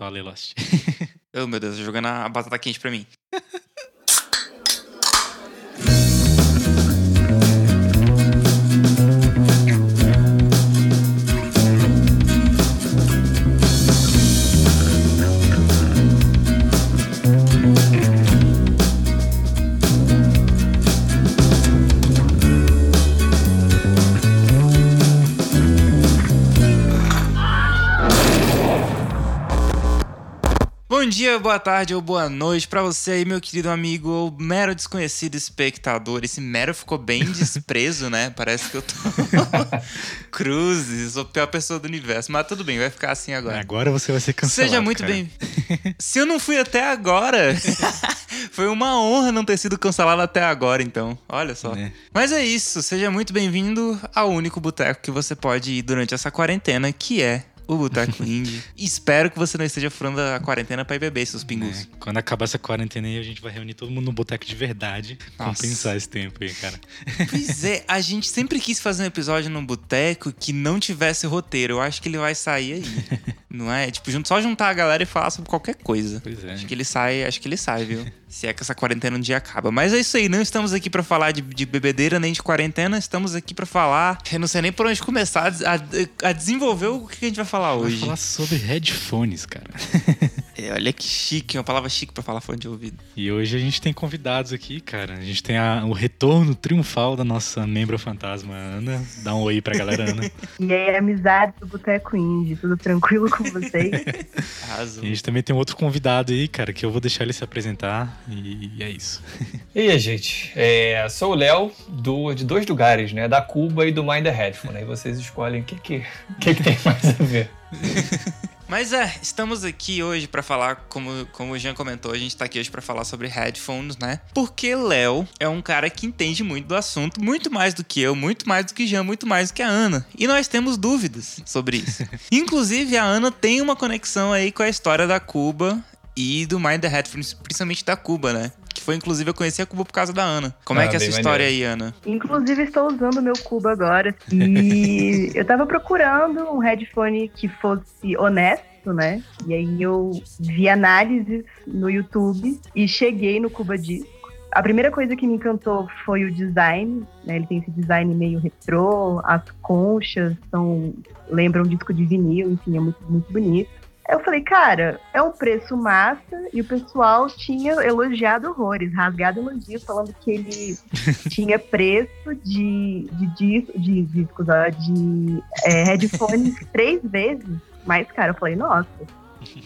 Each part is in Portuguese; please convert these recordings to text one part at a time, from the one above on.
Fala Lost. oh, meu Deus, jogando a batata quente pra mim. Boa tarde ou boa noite para você aí, meu querido amigo ou mero desconhecido espectador. Esse mero ficou bem desprezo, né? Parece que eu tô cruzes, sou a pior pessoa do universo. Mas tudo bem, vai ficar assim agora. Agora você vai ser cancelado. Seja muito cara. bem. Se eu não fui até agora, foi uma honra não ter sido cancelado até agora, então. Olha só. É. Mas é isso, seja muito bem-vindo ao único boteco que você pode ir durante essa quarentena, que é o Boteco Indie. Espero que você não esteja furando a quarentena pra ir beber seus pingus. É, quando acabar essa quarentena aí, a gente vai reunir todo mundo no boteco de verdade. Nossa. Compensar esse tempo aí, cara. Pois é, a gente sempre quis fazer um episódio num boteco que não tivesse roteiro. Eu acho que ele vai sair aí. Não é? Tipo, só juntar a galera e falar sobre qualquer coisa. Pois é. Acho que ele sai, acho que ele sai, viu? Se é que essa quarentena um dia acaba. Mas é isso aí, não estamos aqui pra falar de, de bebedeira nem de quarentena, estamos aqui pra falar. Eu não sei nem por onde começar a, a- a desenvolver o que a gente vai falar Vai hoje. falar sobre headphones, cara. É, olha que chique, uma palavra chique pra falar fone de ouvido. E hoje a gente tem convidados aqui, cara. A gente tem a- o retorno triunfal da nossa membro fantasma, Ana. Dá um oi pra galera, Ana. E aí, amizade do Boteco Indie, tudo tranquilo com vocês? Arrasou. E a gente também tem um outro convidado aí, cara, que eu vou deixar ele se apresentar. E é isso. E aí, gente? É, sou o Léo, do, de dois lugares, né? Da Cuba e do Mind the Headphone. Aí vocês escolhem o que, que, que, que tem mais a ver. Mas é, estamos aqui hoje pra falar, como, como o Jean comentou, a gente tá aqui hoje pra falar sobre headphones, né? Porque Léo é um cara que entende muito do assunto, muito mais do que eu, muito mais do que Jean, muito mais do que a Ana. E nós temos dúvidas sobre isso. Inclusive, a Ana tem uma conexão aí com a história da Cuba e do Mind the Headphones, principalmente da Cuba, né? Que foi, inclusive, eu conheci a Cuba por causa da Ana. Como é Ah, que é essa história maneiro. aí, Ana? Inclusive, estou usando o meu cubo agora. E eu tava procurando um headphone que fosse honesto, né? E aí eu vi análises no YouTube e cheguei no Cuba Disco. A primeira coisa que me encantou foi o design, né? Ele tem esse design meio retrô, as conchas são lembram um disco de vinil, enfim, é muito, muito bonito. Eu falei, cara, é um preço massa e o pessoal tinha elogiado horrores, rasgado elogios, falando que ele tinha preço de, de, dis- de discos, ó, de é, headphones três vezes mais caro. Eu falei, nossa.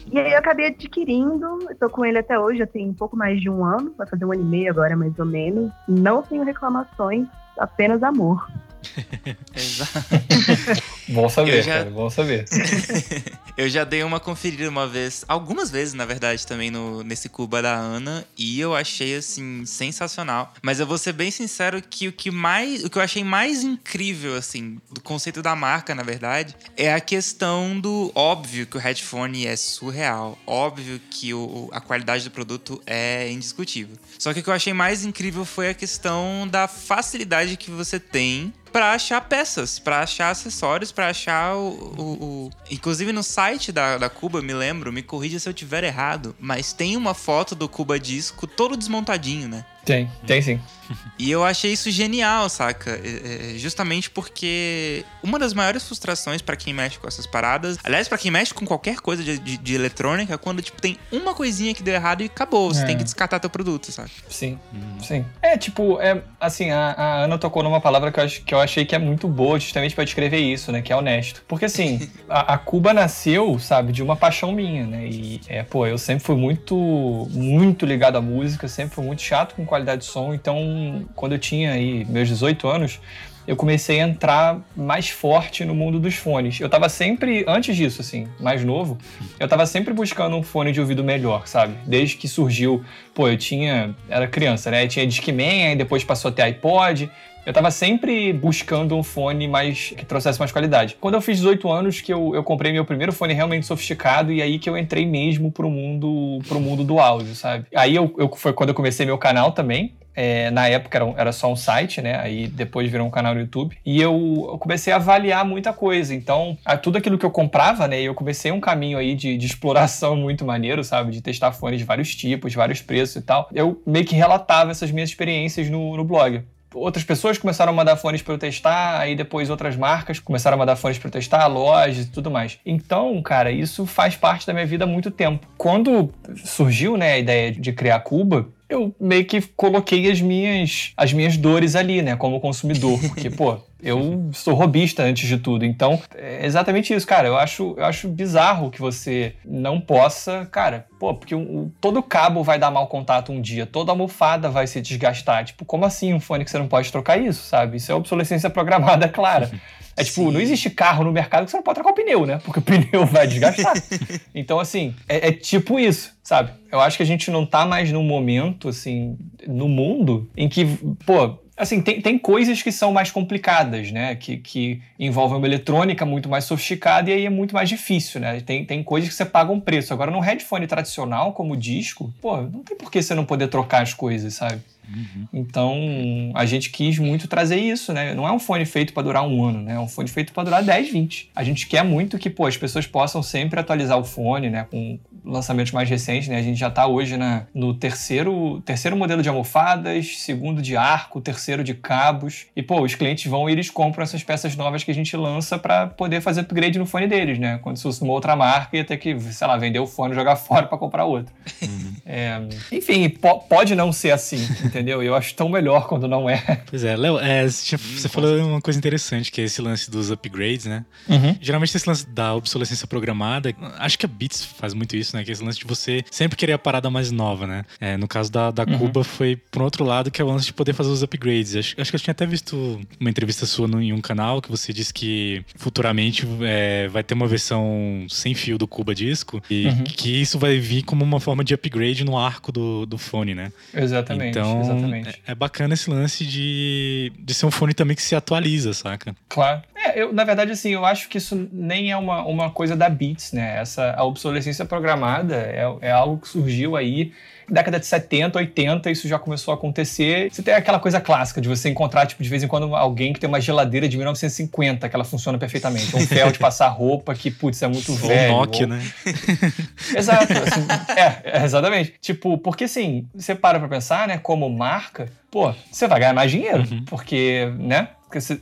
E aí eu acabei adquirindo, tô com ele até hoje, já tem um pouco mais de um ano, vai fazer um ano e meio agora, mais ou menos. Não tenho reclamações, apenas amor. Exato. Bom saber, já- cara. Bom saber. Eu já dei uma conferida uma vez, algumas vezes, na verdade, também no, nesse Cuba da Ana, e eu achei, assim, sensacional. Mas eu vou ser bem sincero que o que mais. O que eu achei mais incrível, assim, do conceito da marca, na verdade, é a questão do óbvio que o headphone é surreal. Óbvio que o, a qualidade do produto é indiscutível. Só que o que eu achei mais incrível foi a questão da facilidade que você tem pra achar peças, pra achar acessórios, pra achar o, o- o- Inclusive no site da, da Cuba, me lembro, me corrija se eu tiver errado, mas tem uma foto do Cuba Disco todo desmontadinho, né? Tem, tem sim. E eu achei isso genial, saca? É, é, justamente porque uma das maiores frustrações pra quem mexe com essas paradas, aliás, pra quem mexe com qualquer coisa de, de- de eletrônica, é quando tipo tem uma coisinha que deu errado e acabou, você É. tem que descartar teu produto, sabe? Sim, sim. É, tipo, é, assim, a, a Ana tocou numa palavra que eu, ach- que eu achei que é muito boa, justamente pra descrever isso, né? Que é honesto. Porque, assim, a, a Cuba nasceu, sabe, de uma paixão minha, né? E, é, pô, eu sempre fui muito, muito ligado à música, sempre fui muito chato com qualidade de som. Então, quando eu tinha aí meus 18 anos, eu comecei a entrar mais forte no mundo dos fones. Eu tava sempre, antes disso, assim, mais novo, eu tava sempre buscando um fone de ouvido melhor, sabe? Desde que surgiu, pô, eu tinha, era criança, né? Tinha Discman, aí depois passou a ter iPod, Eu tava sempre buscando um fone mais que trouxesse mais qualidade. Quando eu fiz 18 anos que eu, eu comprei meu primeiro fone realmente sofisticado e aí que eu entrei mesmo pro mundo pro mundo do áudio, sabe? Aí eu, eu foi quando eu comecei meu canal também. É, na época era, era, só um site, né? Aí depois virou um canal no YouTube. E eu, eu comecei a avaliar muita coisa. Então, a, tudo aquilo que eu comprava, né? Eu comecei um caminho aí de, de, exploração muito maneiro, sabe? De testar fones de vários tipos, vários preços e tal. Eu meio que relatava essas minhas experiências no, no blog outras pessoas começaram a mandar fones para eu testar, aí depois outras marcas começaram a mandar fones para eu testar, lojas e tudo mais. Então, cara, isso faz parte da minha vida há muito tempo. Quando surgiu, né, a ideia de criar Cuba, eu meio que coloquei as minhas, as minhas dores ali, né, como consumidor, porque, pô, eu sou robista antes de tudo. Então, é exatamente isso, cara. Eu acho, eu acho bizarro que você não possa, cara, pô, porque um, todo cabo vai dar mau contato um dia, toda almofada vai se desgastar. Tipo, como assim um fone que você não pode trocar isso, sabe? Isso é obsolescência programada, clara. É tipo, Sim. não existe carro no mercado que você não pode trocar o pneu, né? Porque o pneu vai desgastar. então, assim, é, é, tipo isso, sabe? Eu acho que a gente não tá mais num momento, assim, no mundo em que, pô, assim, tem, tem coisas que são mais complicadas, né? Que, que envolvem uma eletrônica muito mais sofisticada e aí é muito mais difícil, né? Tem, tem coisas que você paga um preço. Agora, no headphone tradicional, como disco, pô, não tem por que você não poder trocar as coisas, sabe? Uhum. Então, a gente quis muito trazer isso, né? Não é um fone feito para durar um ano, né? É um fone feito para durar 10, 20. A gente quer muito que, pô, as pessoas possam sempre atualizar o fone, né? Com lançamentos mais recentes, né? A gente já está hoje na, no terceiro, terceiro modelo de almofadas, segundo de arco, terceiro de cabos. E, pô, os clientes vão e eles compram essas peças novas que a gente lança para poder fazer upgrade no fone deles, né? Quando se fosse uma outra marca, ia ter que, sei lá, vender o fone e jogar fora para comprar outro. Uhum. É, enfim, po pode não ser assim, entendeu? Eu acho tão melhor quando não é. Pois é, Léo, é, você falou uma coisa interessante, que é esse lance dos upgrades, né? Uhum. Geralmente esse lance da obsolescência programada, acho que a Beats faz muito isso, né? Que é esse lance de você sempre querer a parada mais nova, né? É, no caso da, da uhum. Cuba foi por outro lado, que é o lance de poder fazer os upgrades. Acho, acho que eu tinha até visto uma entrevista sua no, em um canal que você disse que futuramente é, vai ter uma versão sem fio do Cuba Disco e uhum. que isso vai vir como uma forma de upgrade no arco do, do fone, né? Exatamente. Então, exatamente. É, é, bacana esse lance de, de ser um fone também que se atualiza, saca? Claro. É, eu, na verdade, assim, eu acho que isso nem é uma, uma coisa da Beats, né? Essa, a obsolescência programada é, é algo que surgiu aí década de 70, 80, isso já começou a acontecer. Você tem aquela coisa clássica de você encontrar, tipo, de vez em quando alguém que tem uma geladeira de 1950 que ela funciona perfeitamente. Um fel de passar roupa que, putz, é muito velho. Ou Nokia, ou... né? Exato. Assim, é, é, exatamente. Tipo, porque assim, você para pra pensar, né, como marca, pô, você vai ganhar mais dinheiro. Uhum. Porque, né?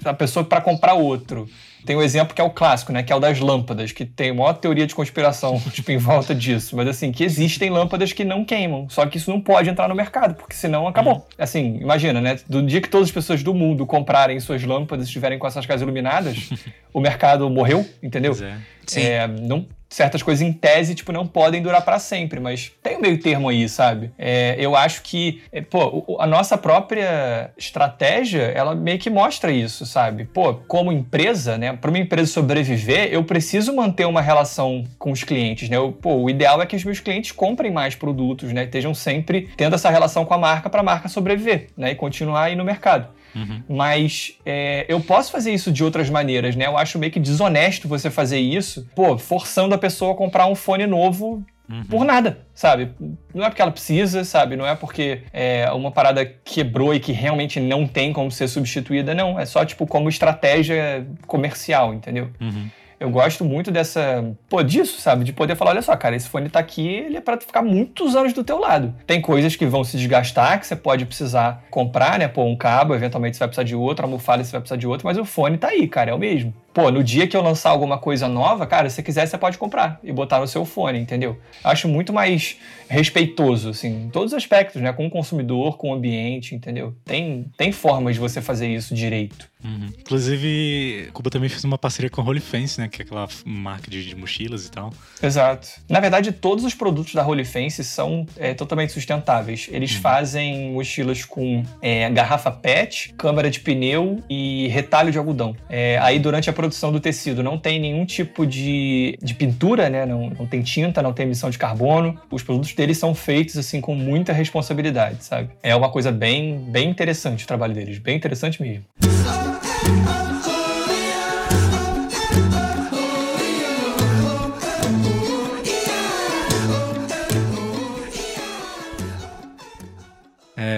A pessoa para comprar outro tem um exemplo que é o clássico, né? Que é o das lâmpadas, que tem uma maior teoria de conspiração, tipo, em volta disso. Mas assim, que existem lâmpadas que não queimam. Só que isso não pode entrar no mercado, porque senão acabou. Uhum. Assim, imagina, né? Do dia que todas as pessoas do mundo comprarem suas lâmpadas e estiverem com essas casas iluminadas, o mercado morreu, entendeu? Pois é. Sim. É, não, certas coisas em tese, tipo, não podem durar para sempre, mas tem um meio termo aí, sabe? É, eu acho que, é, pô, a nossa própria estratégia, ela meio que mostra isso, sabe? Pô, como empresa, né, para uma empresa sobreviver, eu preciso manter uma relação com os clientes, né? Eu, pô, o ideal é que os meus clientes comprem mais produtos, né? Estejam sempre tendo essa relação com a marca para a marca sobreviver, né? E continuar aí no mercado. Uhum. Mas é, eu posso fazer isso de outras maneiras, né? Eu acho meio que desonesto você fazer isso, pô, forçando a pessoa a comprar um fone novo Uhum. por nada, sabe? Não é porque ela precisa, sabe? Não é porque é, uma parada quebrou e que realmente não tem como ser substituída, não. É só, tipo, como estratégia comercial, entendeu? Uhum eu gosto muito dessa, pô, disso, sabe? De poder falar, olha só, cara, esse fone tá aqui, ele é para ficar muitos anos do teu lado. Tem coisas que vão se desgastar, que você pode precisar comprar, né? Pô, um cabo, eventualmente você vai precisar de outro, a almofada você vai precisar de outro, mas o fone tá aí, cara, é o mesmo. Pô, no dia que eu lançar alguma coisa nova, cara, se você quiser, você pode comprar e botar no seu fone, entendeu? Acho muito mais respeitoso, assim, em todos os aspectos, né? Com o consumidor, com o ambiente, entendeu? Tem, tem formas de você fazer isso direito. Uhum. Inclusive, Cuba também fez uma parceria com a Holy Fence, né? Que é aquela marca de, de, mochilas e tal. Exato. Na verdade, todos os produtos da Holy Fence são é, totalmente sustentáveis. Eles uhum. fazem mochilas com é, garrafa PET, câmara de pneu e retalho de algodão. É, aí, durante a reprodução do tecido não tem nenhum tipo de, de pintura, né? Não, não tem tinta, não tem emissão de carbono. Os produtos deles são feitos assim com muita responsabilidade, sabe? É uma coisa bem, bem interessante o trabalho deles, bem interessante mesmo.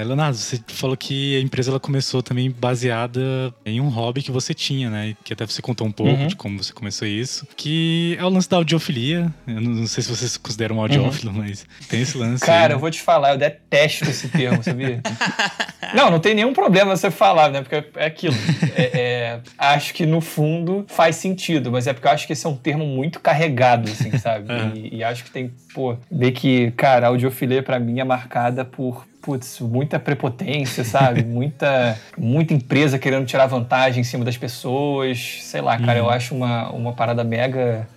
Leonardo, você falou que a empresa ela começou também baseada em um hobby que você tinha, né? Que até você contou um pouco uhum. de como você começou isso. Que é o lance da audiofilia. Eu não sei se você se considera um audiófilo, uhum. mas tem esse lance. Cara, aí, né? eu vou te falar, eu detesto esse termo, sabia? não, não tem nenhum problema você falar, né? Porque é aquilo. É, é, acho que no fundo faz sentido, mas é porque eu acho que esse é um termo muito carregado, assim, sabe? Uhum. E, e, acho que tem, pô, ver que, cara, a audiofilia para mim é marcada por putz, muita prepotência, sabe? muita, muita empresa querendo tirar vantagem em cima das pessoas. Sei lá, cara, eu uhum. acho uma, uma parada mega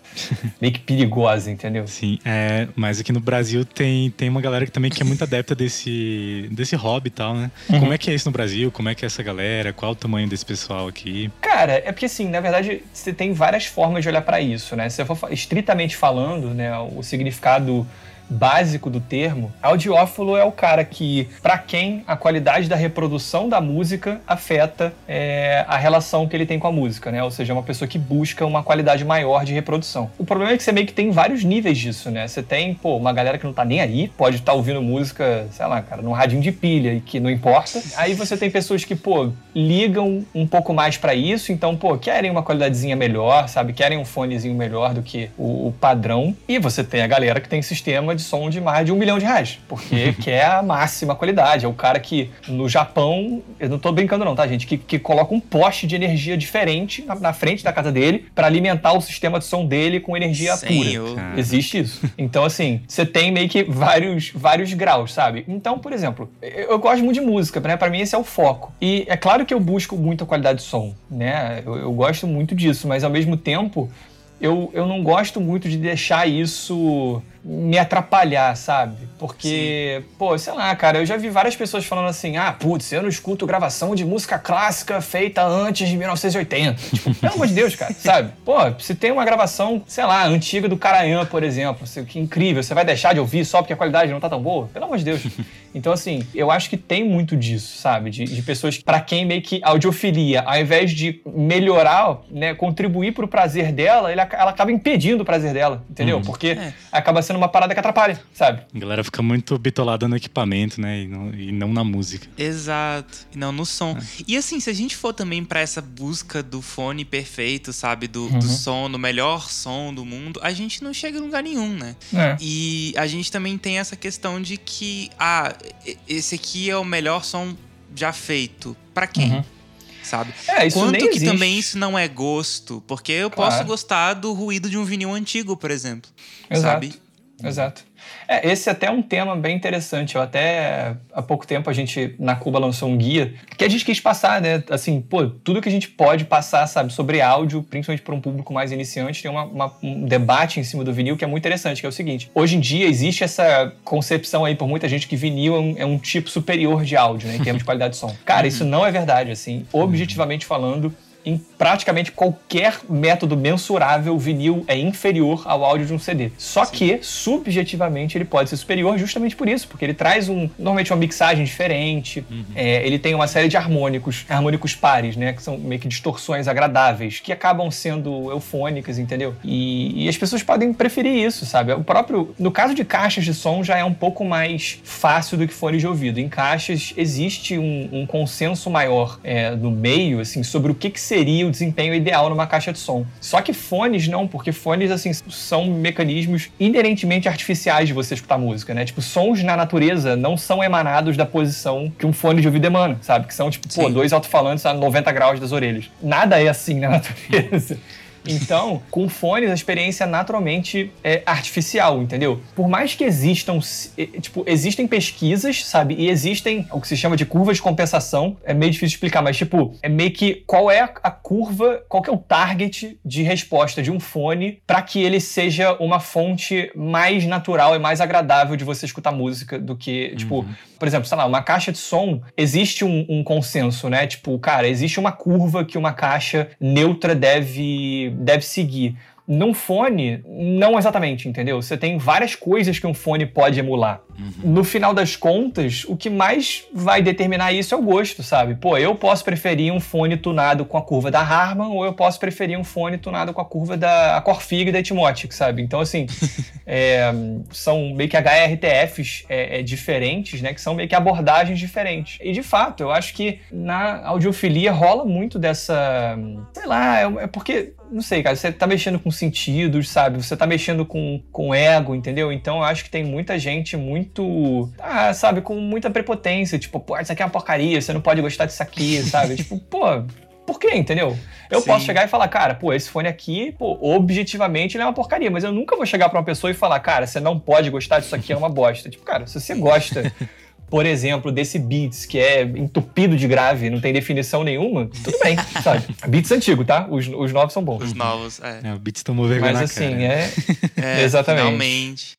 meio que perigosa, entendeu? Sim, é, mas aqui no Brasil tem, tem uma galera que também que é muito adepta desse, desse hobby e tal, né? Uhum. Como é que é isso no Brasil? Como é que é essa galera? Qual o tamanho desse pessoal aqui? Cara, é porque assim, na verdade, você tem várias formas de olhar para isso, né? Se eu for estritamente falando, né, o significado básico do termo, audiófilo é o cara que, para quem a qualidade da reprodução da música afeta é, a relação que ele tem com a música, né? Ou seja, é uma pessoa que busca uma qualidade maior de reprodução. O problema é que você meio que tem vários níveis disso, né? Você tem, pô, uma galera que não tá nem aí, pode estar tá ouvindo música, sei lá, cara, num radinho de pilha e que não importa. Aí você tem pessoas que, pô, ligam um pouco mais para isso, então, pô, querem uma qualidadezinha melhor, sabe? Querem um fonezinho melhor do que o, o padrão. E você tem a galera que tem sistema de som de mais de um milhão de reais, porque quer a máxima qualidade. É o cara que no Japão, eu não tô brincando não, tá, gente? Que, que coloca um poste de energia diferente na, na frente da casa dele para alimentar o sistema de som dele com energia Senhor. pura. Existe isso. Então, assim, você tem meio que vários, vários graus, sabe? Então, por exemplo, eu, eu gosto muito de música, né? Pra mim esse é o foco. E é claro que eu busco muita qualidade de som, né? Eu, eu gosto muito disso, mas ao mesmo tempo eu, eu não gosto muito de deixar isso me atrapalhar, sabe? Porque, Sim. pô, sei lá, cara, eu já vi várias pessoas falando assim: ah, putz, eu não escuto gravação de música clássica feita antes de 1980. tipo, pelo amor de Deus, cara, sabe? Pô, se tem uma gravação, sei lá, antiga do Carayan, por exemplo, que incrível, você vai deixar de ouvir só porque a qualidade não tá tão boa? Pelo amor de Deus. Então, assim, eu acho que tem muito disso, sabe? De, de pessoas para quem meio que a audiofilia, ao invés de melhorar, né, contribuir pro prazer dela, ela acaba impedindo o prazer dela, entendeu? Uhum. Porque é. acaba sendo uma parada que atrapalha, sabe? A galera fica muito bitolada no equipamento, né? E não, e não na música. Exato. E não no som. É. E assim, se a gente for também para essa busca do fone perfeito, sabe? Do, uhum. do som, do melhor som do mundo, a gente não chega em lugar nenhum, né? É. E a gente também tem essa questão de que, ah, esse aqui é o melhor som já feito. para quem? Uhum sabe? É, isso Quanto nem que existe. também isso não é gosto? Porque eu claro. posso gostar do ruído de um vinil antigo, por exemplo. Exato. Sabe? Exato. É, esse é até um tema bem interessante. Eu até há pouco tempo a gente na Cuba lançou um guia que a gente quis passar, né? Assim, pô, tudo que a gente pode passar, sabe, sobre áudio, principalmente para um público mais iniciante, tem uma, uma, um debate em cima do vinil que é muito interessante, que é o seguinte: hoje em dia existe essa concepção aí por muita gente que vinil é um, é um tipo superior de áudio, né, em termos de qualidade de som. Cara, isso não é verdade, assim. Objetivamente falando, em praticamente qualquer método mensurável, o vinil é inferior ao áudio de um CD. Só Sim. que, subjetivamente, ele pode ser superior justamente por isso, porque ele traz um, normalmente uma mixagem diferente, uhum. é, ele tem uma série de harmônicos, harmônicos pares, né, que são meio que distorções agradáveis, que acabam sendo eufônicas, entendeu? E, e as pessoas podem preferir isso, sabe? O próprio, no caso de caixas de som, já é um pouco mais fácil do que fones de ouvido. Em caixas existe um, um consenso maior é, no meio, assim, sobre o que, que seria seria o desempenho ideal numa caixa de som. Só que fones não, porque fones, assim, são mecanismos inerentemente artificiais de você escutar música, né? Tipo, sons na natureza não são emanados da posição que um fone de ouvido emana, sabe? Que são, tipo, pô, dois alto-falantes a 90 graus das orelhas. Nada é assim na natureza. Então, com fones, a experiência naturalmente é artificial, entendeu? Por mais que existam, tipo, existem pesquisas, sabe? E existem o que se chama de curvas de compensação. É meio difícil de explicar, mas, tipo, é meio que qual é a curva, qual é o target de resposta de um fone para que ele seja uma fonte mais natural e mais agradável de você escutar música do que, tipo, uhum. Por exemplo, sei lá, uma caixa de som, existe um, um consenso, né? Tipo, cara, existe uma curva que uma caixa neutra deve, deve seguir. Num fone, não exatamente, entendeu? Você tem várias coisas que um fone pode emular. Uhum. No final das contas, o que mais vai determinar isso é o gosto, sabe? Pô, eu posso preferir um fone tunado com a curva da Harman ou eu posso preferir um fone tunado com a curva da Corfig da Etimotic, sabe? Então, assim, é, são meio que HRTFs é, é, diferentes, né? Que são meio que abordagens diferentes. E, de fato, eu acho que na audiofilia rola muito dessa... Sei lá, é, é porque não sei, cara, você tá mexendo com sentidos, sabe? Você tá mexendo com, com ego, entendeu? Então eu acho que tem muita gente muito, ah, sabe, com muita prepotência, tipo, pô, isso aqui é uma porcaria, você não pode gostar disso aqui, sabe? tipo, pô, por quê, entendeu? Eu Sim. posso chegar e falar, cara, pô, esse fone aqui, pô, objetivamente ele é uma porcaria, mas eu nunca vou chegar para uma pessoa e falar, cara, você não pode gostar disso aqui, é uma bosta. Tipo, cara, se você gosta por exemplo, desse Beats, que é entupido de grave, não tem definição nenhuma, tudo bem, sabe? Beats antigo, tá? Os, os novos são bons. Os novos, é. é o Beats tomou vergonha Mas assim, é... é... Exatamente. Finalmente.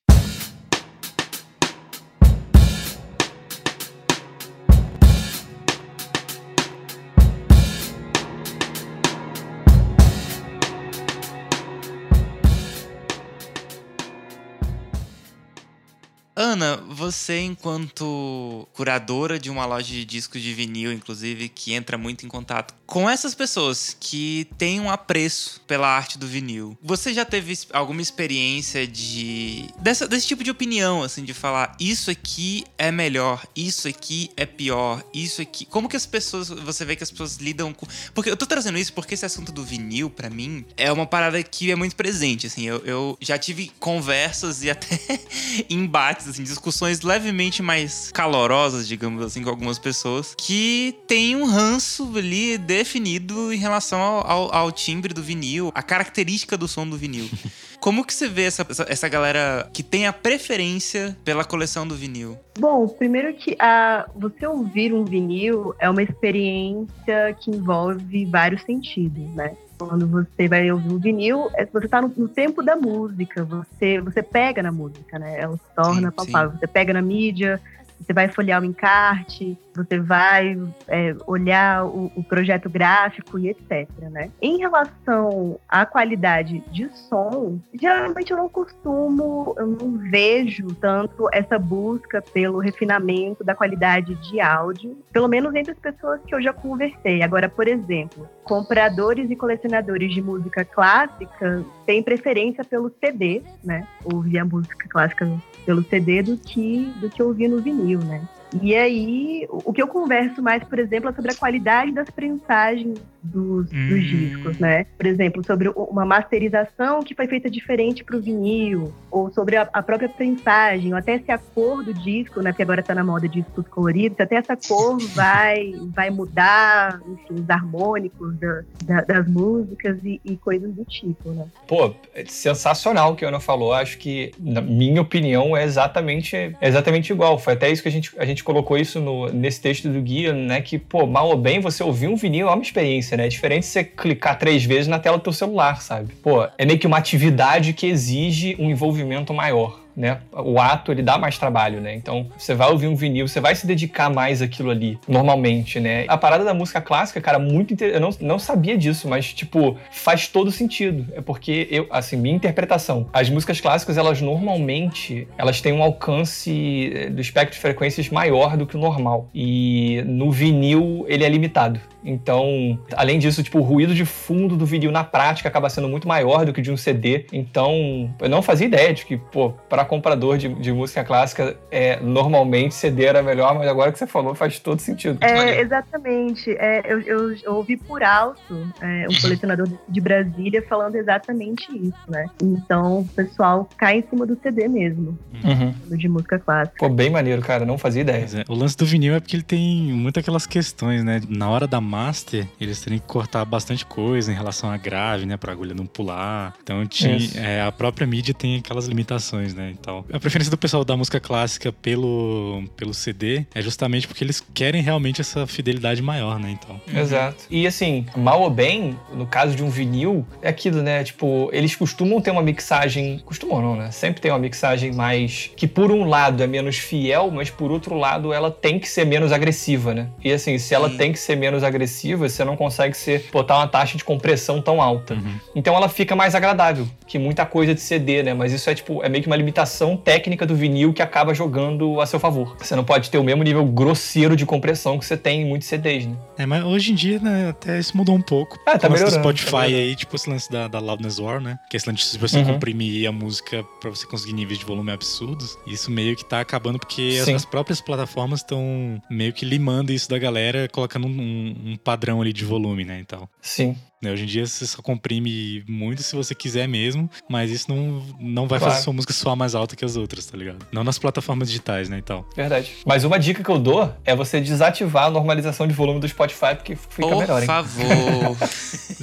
Ana, você enquanto curadora de uma loja de discos de vinil, inclusive, que entra muito em contato com essas pessoas que têm um apreço pela arte do vinil, você já teve alguma experiência de dessa, desse tipo de opinião, assim, de falar isso aqui é melhor, isso aqui é pior, isso aqui. Como que as pessoas, você vê que as pessoas lidam com. Porque eu tô trazendo isso porque esse assunto do vinil, para mim, é uma parada que é muito presente, assim. Eu, eu já tive conversas e até embates assim, discussões levemente mais calorosas, digamos assim, com algumas pessoas, que tem um ranço ali definido em relação ao, ao, ao timbre do vinil, a característica do som do vinil. Como que você vê essa, essa galera que tem a preferência pela coleção do vinil? Bom, primeiro que a, você ouvir um vinil é uma experiência que envolve vários sentidos, né? Quando você vai ouvir um vinil, é, você está no, no, tempo da música, você, você pega na música, né? Ela se torna sim, palpável. Sim. Você pega na mídia, você vai folhear o encarte, você vai é, olhar o, o, projeto gráfico e etc. Né? Em relação à qualidade de som, geralmente eu não costumo, eu não vejo tanto essa busca pelo refinamento da qualidade de áudio, pelo menos entre as pessoas que eu já conversei. Agora, por exemplo, compradores e colecionadores de música clássica têm preferência pelo CD, né? Ouvir a música clássica pelo CD do que do que ouvir no vinil, né? E aí, o que eu converso mais, por exemplo, é sobre a qualidade das prensagens dos, hum. dos discos, né? Por exemplo, sobre uma masterização que foi feita diferente para o vinil, ou sobre a, a, própria prensagem, ou até se a cor do disco, né? Porque agora está na moda discos coloridos, até essa cor vai, vai mudar, enfim, os harmônicos da, da, das músicas e, e, coisas do tipo, né? Pô, é sensacional o que a Ana falou. Acho que, na minha opinião, é exatamente, é exatamente igual. Foi até isso que a gente, a gente colocou isso no, nesse texto do guia, né? Que, pô, mal ou bem, você ouvir um vinil é uma experiência, né? É diferente você clicar três vezes na tela do teu celular, sabe? Pô, é meio que uma atividade que exige um envolvimento maior né? O ato ele dá mais trabalho, né? Então você vai ouvir um vinil, você vai se dedicar mais àquilo ali, normalmente, né? A parada da música clássica, cara, muito inter... eu não, não sabia disso, mas tipo faz todo sentido. É porque eu, assim, minha interpretação, as músicas clássicas elas normalmente elas têm um alcance eh, do espectro de frequências maior do que o normal e no vinil ele é limitado. Então, além disso, tipo, o ruído de fundo do vinil na prática acaba sendo muito maior do que de um CD. Então, eu não fazia ideia de que, pô, para comprador de, de, música clássica, é, normalmente CD era melhor, mas agora que você falou faz todo sentido. É, exatamente. É, eu, eu, eu, ouvi por alto é, um colecionador de Brasília falando exatamente isso, né? Então, o pessoal cai em cima do CD mesmo, uhum. de música clássica. Pô, bem maneiro, cara, não fazia ideia. É, o lance do vinil é porque ele tem muitas aquelas questões, né? Na hora da master, eles teriam que cortar bastante coisa em relação à grave, né? Pra agulha não pular. Então tinha, é, a própria mídia tem aquelas limitações, né? Então, a preferência do pessoal da música clássica pelo, pelo CD é justamente porque eles querem realmente essa fidelidade maior, né? Então. Exato. E assim, mal ou bem, no caso de um vinil, é aquilo, né? Tipo, eles costumam ter uma mixagem. Costumam não, né? Sempre tem uma mixagem mais. que por um lado é menos fiel, mas por outro lado ela tem que ser menos agressiva, né? E assim, se ela Sim. tem que ser menos agressiva, você não consegue ser, botar uma taxa de compressão tão alta. Uhum. Então ela fica mais agradável que muita coisa de CD, né? Mas isso é tipo, é meio que uma limitação técnica do vinil que acaba jogando a seu favor. Você não pode ter o mesmo nível grosseiro de compressão que você tem em muitos CDs, né? É, mas hoje em dia, né, até isso mudou um pouco. Ah, tá melhorando. do Spotify tá aí, tipo esse lance da, da Loudness War, né? Que é esse lance de você uhum. comprimir a música pra você conseguir níveis de volume absurdos. Isso meio que tá acabando porque as, as, próprias plataformas estão meio que limando isso da galera, colocando um, um padrão ali de volume, né? Então. Sim. Né, hoje em dia você só comprime muito se você quiser mesmo, mas isso não, não vai claro. fazer sua música soar mais alta que as outras, tá ligado? Não nas plataformas digitais, né, então. Verdade. Mas uma dica que eu dou é você desativar a normalização de volume do Spotify, porque fica Por melhor, hein? Por favor.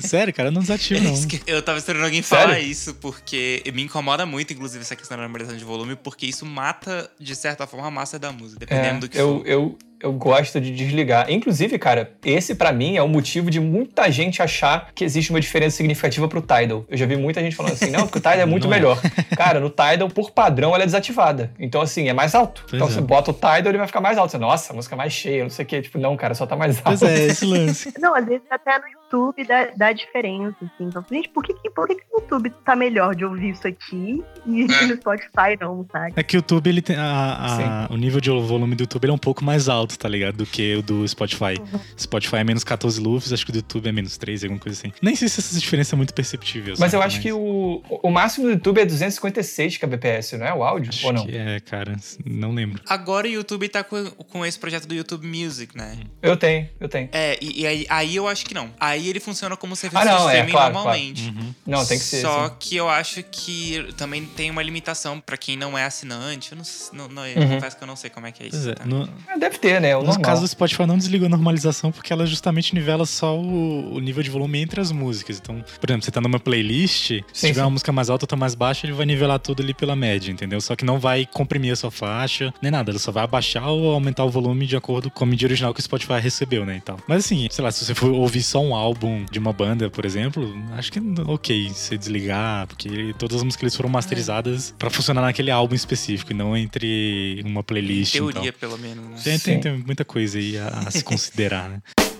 Sério, cara, eu não desativo, não. Eu tava esperando alguém falar Sério? isso, porque me incomoda muito, inclusive, essa questão da normalização de volume, porque isso mata, de certa forma, a massa da música, dependendo é, do que eu, for. Eu, eu gosto de desligar. Inclusive, cara, esse para mim é o motivo de muita gente achar que existe uma diferença significativa pro Tidal. Eu já vi muita gente falando assim, não, porque o Tidal é muito não é. melhor. É. Cara, no Tidal, por padrão, ela é desativada. Então, assim, é mais alto. Pois então, é. você bota o Tidal, ele vai ficar mais alto. Você, Nossa, a música é mais cheia, não sei o quê. Tipo, não, cara, só tá mais alto. Pois é, esse lance. não, às vezes até no YouTube dá, dá diferença, assim. Então, gente, por que, por que, que o YouTube tá melhor de ouvir isso aqui e é. no Spotify não, sabe? É que o YouTube, ele tem a, a o nível de volume do YouTube é um pouco mais alto, tá ligado? Do que o do Spotify. Uhum. Spotify é menos 14 lufs, acho que o do YouTube é menos 13, alguma coisa assim. Nem sei se essa diferença é muito perceptível. Mas eu acho mas... que o, o máximo do YouTube é 256 kbps, não é? O áudio? Acho ou não? é, cara. Não lembro. Agora o YouTube tá com, com esse projeto do YouTube Music, né? Eu tenho, eu tenho. É, e, e aí, aí eu acho que não. Aí ele funciona como serviço ah, não, de é, streaming é, claro, normalmente. Claro. Uhum. Não, tem que ser. Só sim. que eu acho que também tem uma limitação para quem não é assinante. Eu não, não, não eu uhum. confesso que eu não sei como é que é isso. É, no... É, deve ter, né? O no normal. caso do Spotify não desligou a normalização porque ela justamente nivela só o, o, nível de volume entre as músicas. Então, por exemplo, você tá numa playlist, sim, se tiver sim. uma música mais alta ou tá mais baixa, ele vai nivelar tudo ali pela média, entendeu? Só que não vai comprimir a sua faixa, nem nada. Ele só vai abaixar ou aumentar o volume de acordo com a mídia original que o Spotify recebeu, né? Então. Mas assim, sei lá, se você for ouvir só um álbum de uma banda, por exemplo, acho que é ok você desligar, porque todas as músicas eles foram masterizadas é. para funcionar naquele álbum específico e não entre uma playlist. Em teoria, então. pelo menos. Né? Tem, tem, tem, muita coisa aí a, a se considerar, né?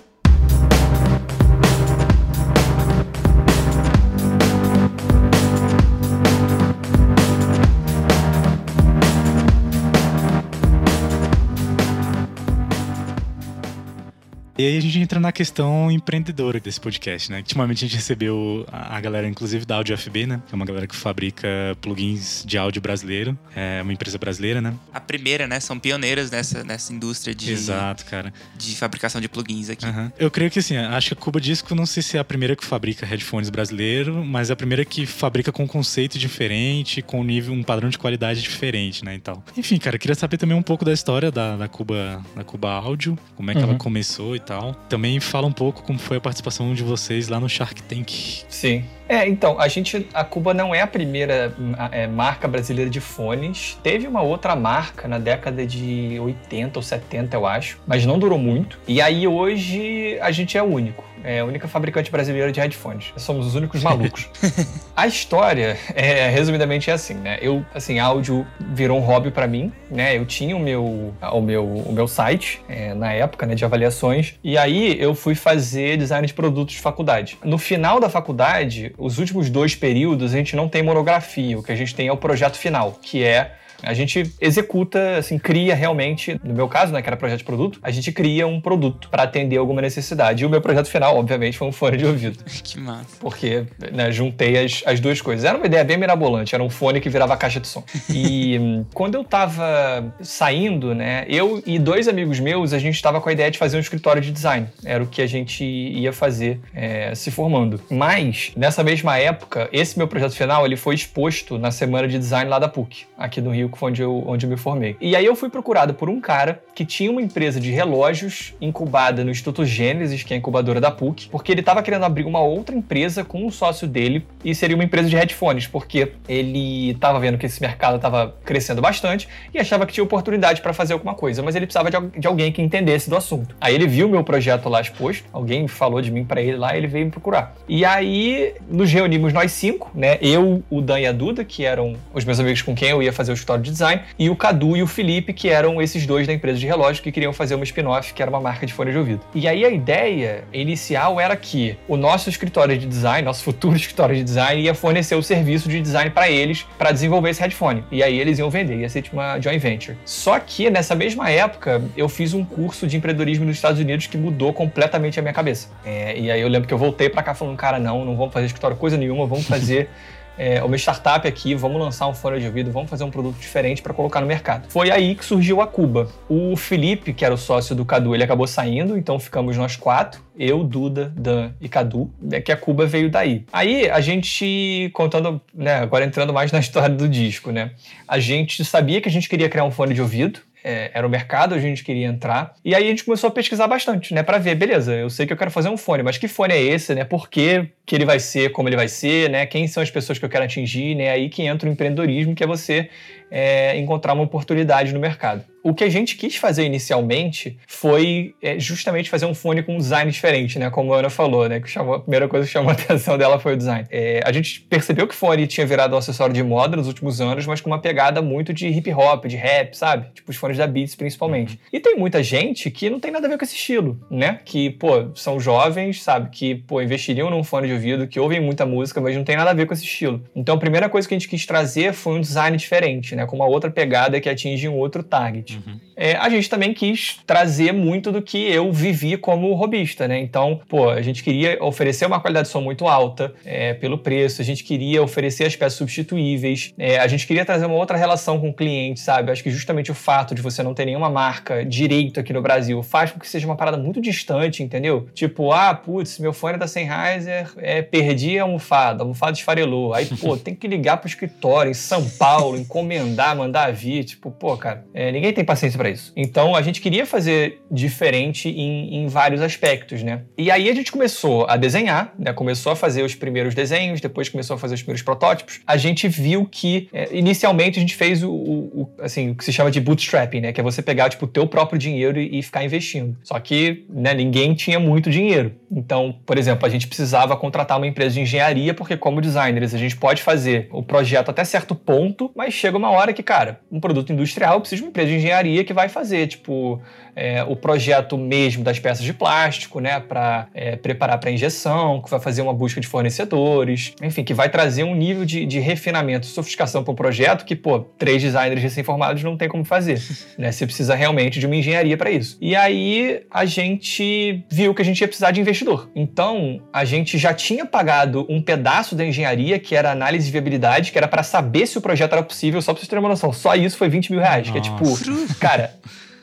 E aí a gente entra na questão empreendedora desse podcast, né? Ultimamente a gente recebeu a galera, inclusive, da Audio FB, né? Que é uma galera que fabrica plugins de áudio brasileiro. É uma empresa brasileira, né? A primeira, né? São pioneiras nessa, nessa indústria de... Exato, cara. De fabricação de plugins aqui. Uhum. Eu creio que, assim, acho que a Cuba Disco, não sei se é a primeira que fabrica headphones brasileiro, mas é a primeira que fabrica com um conceito diferente, com um nível, um padrão de qualidade diferente, né? E tal. Enfim, cara, queria saber também um pouco da história da, da Cuba, da Cuba Áudio, como é que uhum. ela começou e tal. Também fala um pouco como foi a participação de vocês lá no Shark Tank. Sim. É, então, a gente, a Cuba não é a primeira é, marca brasileira de fones. Teve uma outra marca na década de 80 ou 70, eu acho, mas não durou muito. E aí hoje a gente é o único. É a única fabricante brasileira de headphones. Somos os únicos malucos. a história, é, resumidamente, é assim, né? Eu, assim, áudio virou um hobby para mim, né? Eu tinha o meu, o meu, o meu site é, na época, né, de avaliações. E aí eu fui fazer design de produtos de faculdade. No final da faculdade, os últimos dois períodos, a gente não tem monografia. O que a gente tem é o projeto final, que é a gente executa, assim, cria realmente, no meu caso, né, que era projeto de produto, a gente cria um produto para atender alguma necessidade. E o meu projeto final, obviamente, foi um fone de ouvido. que massa. Porque, né, juntei as, as duas coisas. Era uma ideia bem mirabolante, era um fone que virava caixa de som. E quando eu tava saindo, né, eu e dois amigos meus, a gente tava com a ideia de fazer um escritório de design. Era o que a gente ia fazer é, se formando. Mas, nessa mesma época, esse meu projeto final, ele foi exposto na semana de design lá da PUC, aqui no Rio foi onde eu, onde eu me formei. E aí eu fui procurado por um cara que tinha uma empresa de relógios incubada no Instituto Gênesis, que é a incubadora da PUC, porque ele estava querendo abrir uma outra empresa com um sócio dele e seria uma empresa de headphones, porque ele estava vendo que esse mercado estava crescendo bastante e achava que tinha oportunidade para fazer alguma coisa, mas ele precisava de, de, alguém que entendesse do assunto. Aí ele viu meu projeto lá exposto, alguém falou de mim para ele lá, ele veio me procurar. E aí nos reunimos nós cinco, né? Eu, o Dan e a Duda, que eram os meus amigos com quem eu ia fazer o escritório de design, e o Cadu e o Felipe, que eram esses dois da empresa de relógio que queriam fazer uma spin-off, que era uma marca de fone de ouvido. E aí a ideia inicial era que o nosso escritório de design, nosso futuro escritório de design, ia fornecer o serviço de design para eles para desenvolver esse headphone. E aí eles iam vender, ia ser tipo uma joint venture. Só que nessa mesma época eu fiz um curso de empreendedorismo nos Estados Unidos que mudou completamente a minha cabeça. É, e aí eu lembro que eu voltei para cá falando, cara, não, não vamos fazer escritório coisa nenhuma, vamos fazer é, uma startup aqui, vamos lançar um fone de ouvido, vamos fazer um produto diferente para colocar no mercado. Foi aí que surgiu a Cuba. O Felipe, que era o sócio do Cadu, ele acabou saindo, então ficamos nós quatro, eu, Duda, Dan e Cadu, é que a Cuba veio daí. Aí a gente, contando, né, agora entrando mais na história do disco, né, a gente sabia que a gente queria criar um fone de ouvido, é, era o mercado, a gente queria entrar. E aí a gente começou a pesquisar bastante, né? Para ver, beleza, eu sei que eu quero fazer um fone, mas que fone é esse, né? Por que, que ele vai ser, como ele vai ser, né? Quem são as pessoas que eu quero atingir, né? Aí que entra o empreendedorismo, que é você é, encontrar uma oportunidade no mercado. O que a gente quis fazer inicialmente foi é, justamente fazer um fone com um design diferente, né? Como a Ana falou, né? Que chamou, a primeira coisa que chamou a atenção dela foi o design. É, a gente percebeu que o fone tinha virado um acessório de moda nos últimos anos, mas com uma pegada muito de hip hop, de rap, sabe? Tipo os fones da Beats, principalmente. Uhum. E tem muita gente que não tem nada a ver com esse estilo, né? Que, pô, são jovens, sabe? Que, pô, investiriam num fone de ouvido, que ouvem muita música, mas não tem nada a ver com esse estilo. Então a primeira coisa que a gente quis trazer foi um design diferente, né? Com uma outra pegada que atinge um outro target. Uhum. É, a gente também quis trazer muito do que eu vivi como robista, né? Então, pô, a gente queria oferecer uma qualidade de som muito alta é, pelo preço, a gente queria oferecer as peças substituíveis, é, a gente queria trazer uma outra relação com o cliente, sabe? Acho que justamente o fato de você não ter nenhuma marca direito aqui no Brasil faz com que seja uma parada muito distante, entendeu? Tipo, ah, putz, meu fone da Sennheiser, é, perdi a almofada, a almofada esfarelou. Aí, pô, tem que ligar pro escritório em São Paulo, encomendar, mandar vir. Tipo, pô, cara, é, ninguém tem paciência para isso. Então a gente queria fazer diferente em, em, vários aspectos, né? E aí a gente começou a desenhar, né? Começou a fazer os primeiros desenhos, depois começou a fazer os primeiros protótipos. A gente viu que é, inicialmente a gente fez o, o, o, assim, o que se chama de bootstrapping, né? Que é você pegar tipo o teu próprio dinheiro e, e ficar investindo. Só que né, ninguém tinha muito dinheiro. Então, por exemplo, a gente precisava contratar uma empresa de engenharia porque como designers a gente pode fazer o projeto até certo ponto, mas chega uma hora que, cara, um produto industrial precisa de uma empresa de engenharia que vai fazer, tipo, é, o projeto mesmo das peças de plástico, né, para é, preparar para injeção, que vai fazer uma busca de fornecedores, enfim, que vai trazer um nível de, de refinamento e sofisticação para o projeto que, pô, três designers recém-formados não tem como fazer, né? Você precisa realmente de uma engenharia para isso. E aí a gente viu que a gente ia precisar de investidor. Então, a gente já tinha pagado um pedaço da engenharia, que era análise de viabilidade, que era para saber se o projeto era possível, só para vocês terem uma noção. Só isso foi 20 mil reais, Nossa. que é tipo, cara,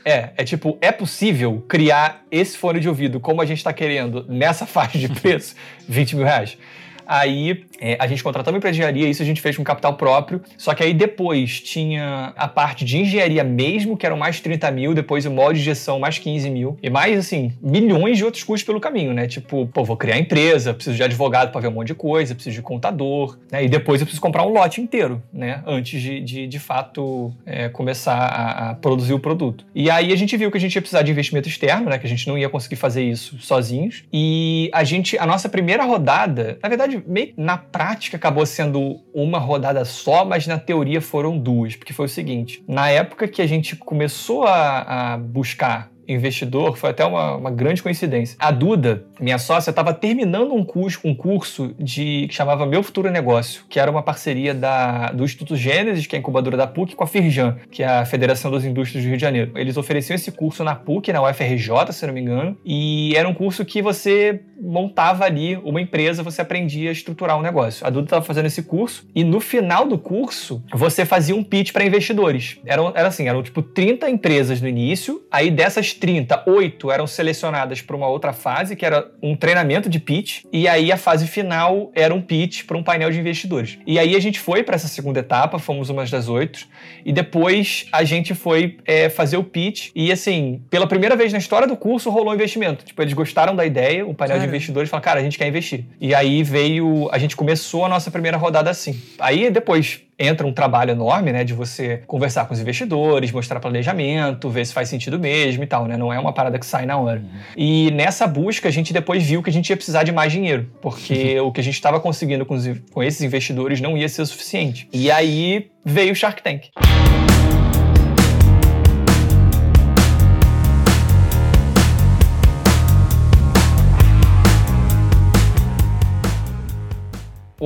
é, é tipo, é possível criar esse fone de ouvido como a gente está querendo nessa faixa de preço, 20 mil reais? Aí é, a gente contratou uma engenharia, isso a gente fez com capital próprio. Só que aí depois tinha a parte de engenharia mesmo, que eram mais 30 mil, depois o modo de injeção mais 15 mil. E mais, assim, milhões de outros custos pelo caminho, né? Tipo, pô, vou criar empresa, preciso de advogado para ver um monte de coisa, preciso de contador, né? E depois eu preciso comprar um lote inteiro, né? Antes de, de, de fato, é, começar a, a, produzir o produto. E aí a gente viu que a gente ia precisar de investimento externo, né? Que a gente não ia conseguir fazer isso sozinhos. E a gente, a nossa primeira rodada, na verdade, meio na prática acabou sendo uma rodada só, mas na teoria foram duas, porque foi o seguinte: na época que a gente começou a, a buscar investidor, foi até uma, uma grande coincidência. A Duda, minha sócia, estava terminando um curso, um curso de que chamava Meu Futuro Negócio, que era uma parceria da, do Instituto Gênesis, que é a incubadora da PUC, com a Firjan, que é a Federação das Indústrias do Rio de Janeiro. Eles ofereciam esse curso na PUC, na UFRJ, se não me engano, e era um curso que você montava ali uma empresa, você aprendia a estruturar um negócio. A Duda estava fazendo esse curso e no final do curso você fazia um pitch para investidores. Eram, era assim, eram tipo 30 empresas no início, aí dessas das 30, 8 eram selecionadas para uma outra fase, que era um treinamento de pitch, e aí a fase final era um pitch para um painel de investidores. E aí a gente foi para essa segunda etapa, fomos umas das oito, e depois a gente foi é, fazer o pitch, e assim, pela primeira vez na história do curso rolou investimento. Tipo, eles gostaram da ideia, o painel de investidores falou, cara, a gente quer investir. E aí veio, a gente começou a nossa primeira rodada assim. Aí depois entra um trabalho enorme, né, de você conversar com os investidores, mostrar planejamento, ver se faz sentido mesmo e tal, né? Não é uma parada que sai na hora. Uhum. E nessa busca a gente depois viu que a gente ia precisar de mais dinheiro, porque uhum. o que a gente estava conseguindo com, os, com esses investidores não ia ser o suficiente. E aí veio o Shark Tank.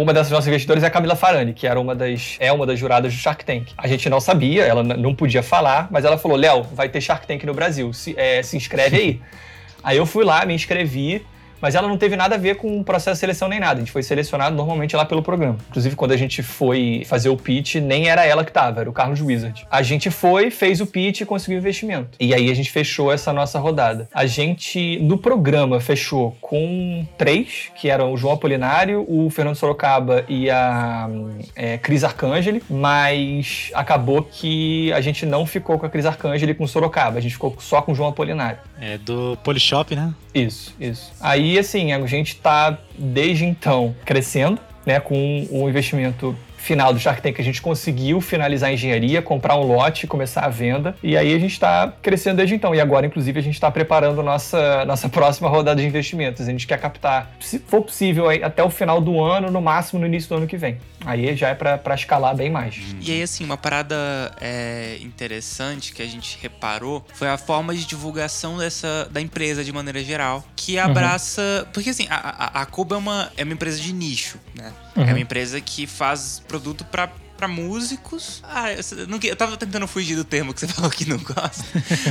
Uma dessas nossas investidoras é a Camila Farani, que era uma das, é uma das juradas do Shark Tank. A gente não sabia, ela não podia falar, mas ela falou: Léo, vai ter Shark Tank no Brasil, se, é, se inscreve aí. aí eu fui lá, me inscrevi. Mas ela não teve nada a ver com o processo de seleção nem nada. A gente foi selecionado normalmente lá pelo programa. Inclusive, quando a gente foi fazer o pitch, nem era ela que tava, era o Carlos Wizard. A gente foi, fez o pitch e conseguiu investimento. E aí a gente fechou essa nossa rodada. A gente, no programa, fechou com três, que eram o João Apolinário, o Fernando Sorocaba e a é, Cris Arcangeli, mas acabou que a gente não ficou com a Cris Arcangeli e com o Sorocaba. A gente ficou só com o João Apolinário. É do Polishop, né? Isso, isso. Aí, assim, a gente está desde então crescendo, né, com um investimento final do Shark Tank a gente conseguiu finalizar a engenharia, comprar um lote, começar a venda. E aí a gente está crescendo desde então. E agora, inclusive, a gente está preparando nossa, nossa próxima rodada de investimentos. A gente quer captar, se for possível, até o final do ano, no máximo no início do ano que vem. Aí já é para escalar bem mais. E aí, assim, uma parada é, interessante que a gente reparou foi a forma de divulgação dessa, da empresa de maneira geral, que uhum. abraça. Uhum. Porque, assim, a, a, a Cuba é uma, é uma empresa de nicho, né? Uhum. É uma empresa que faz produto para para músicos. Ah, eu, não, eu tava tentando fugir do termo que você falou que não gosta.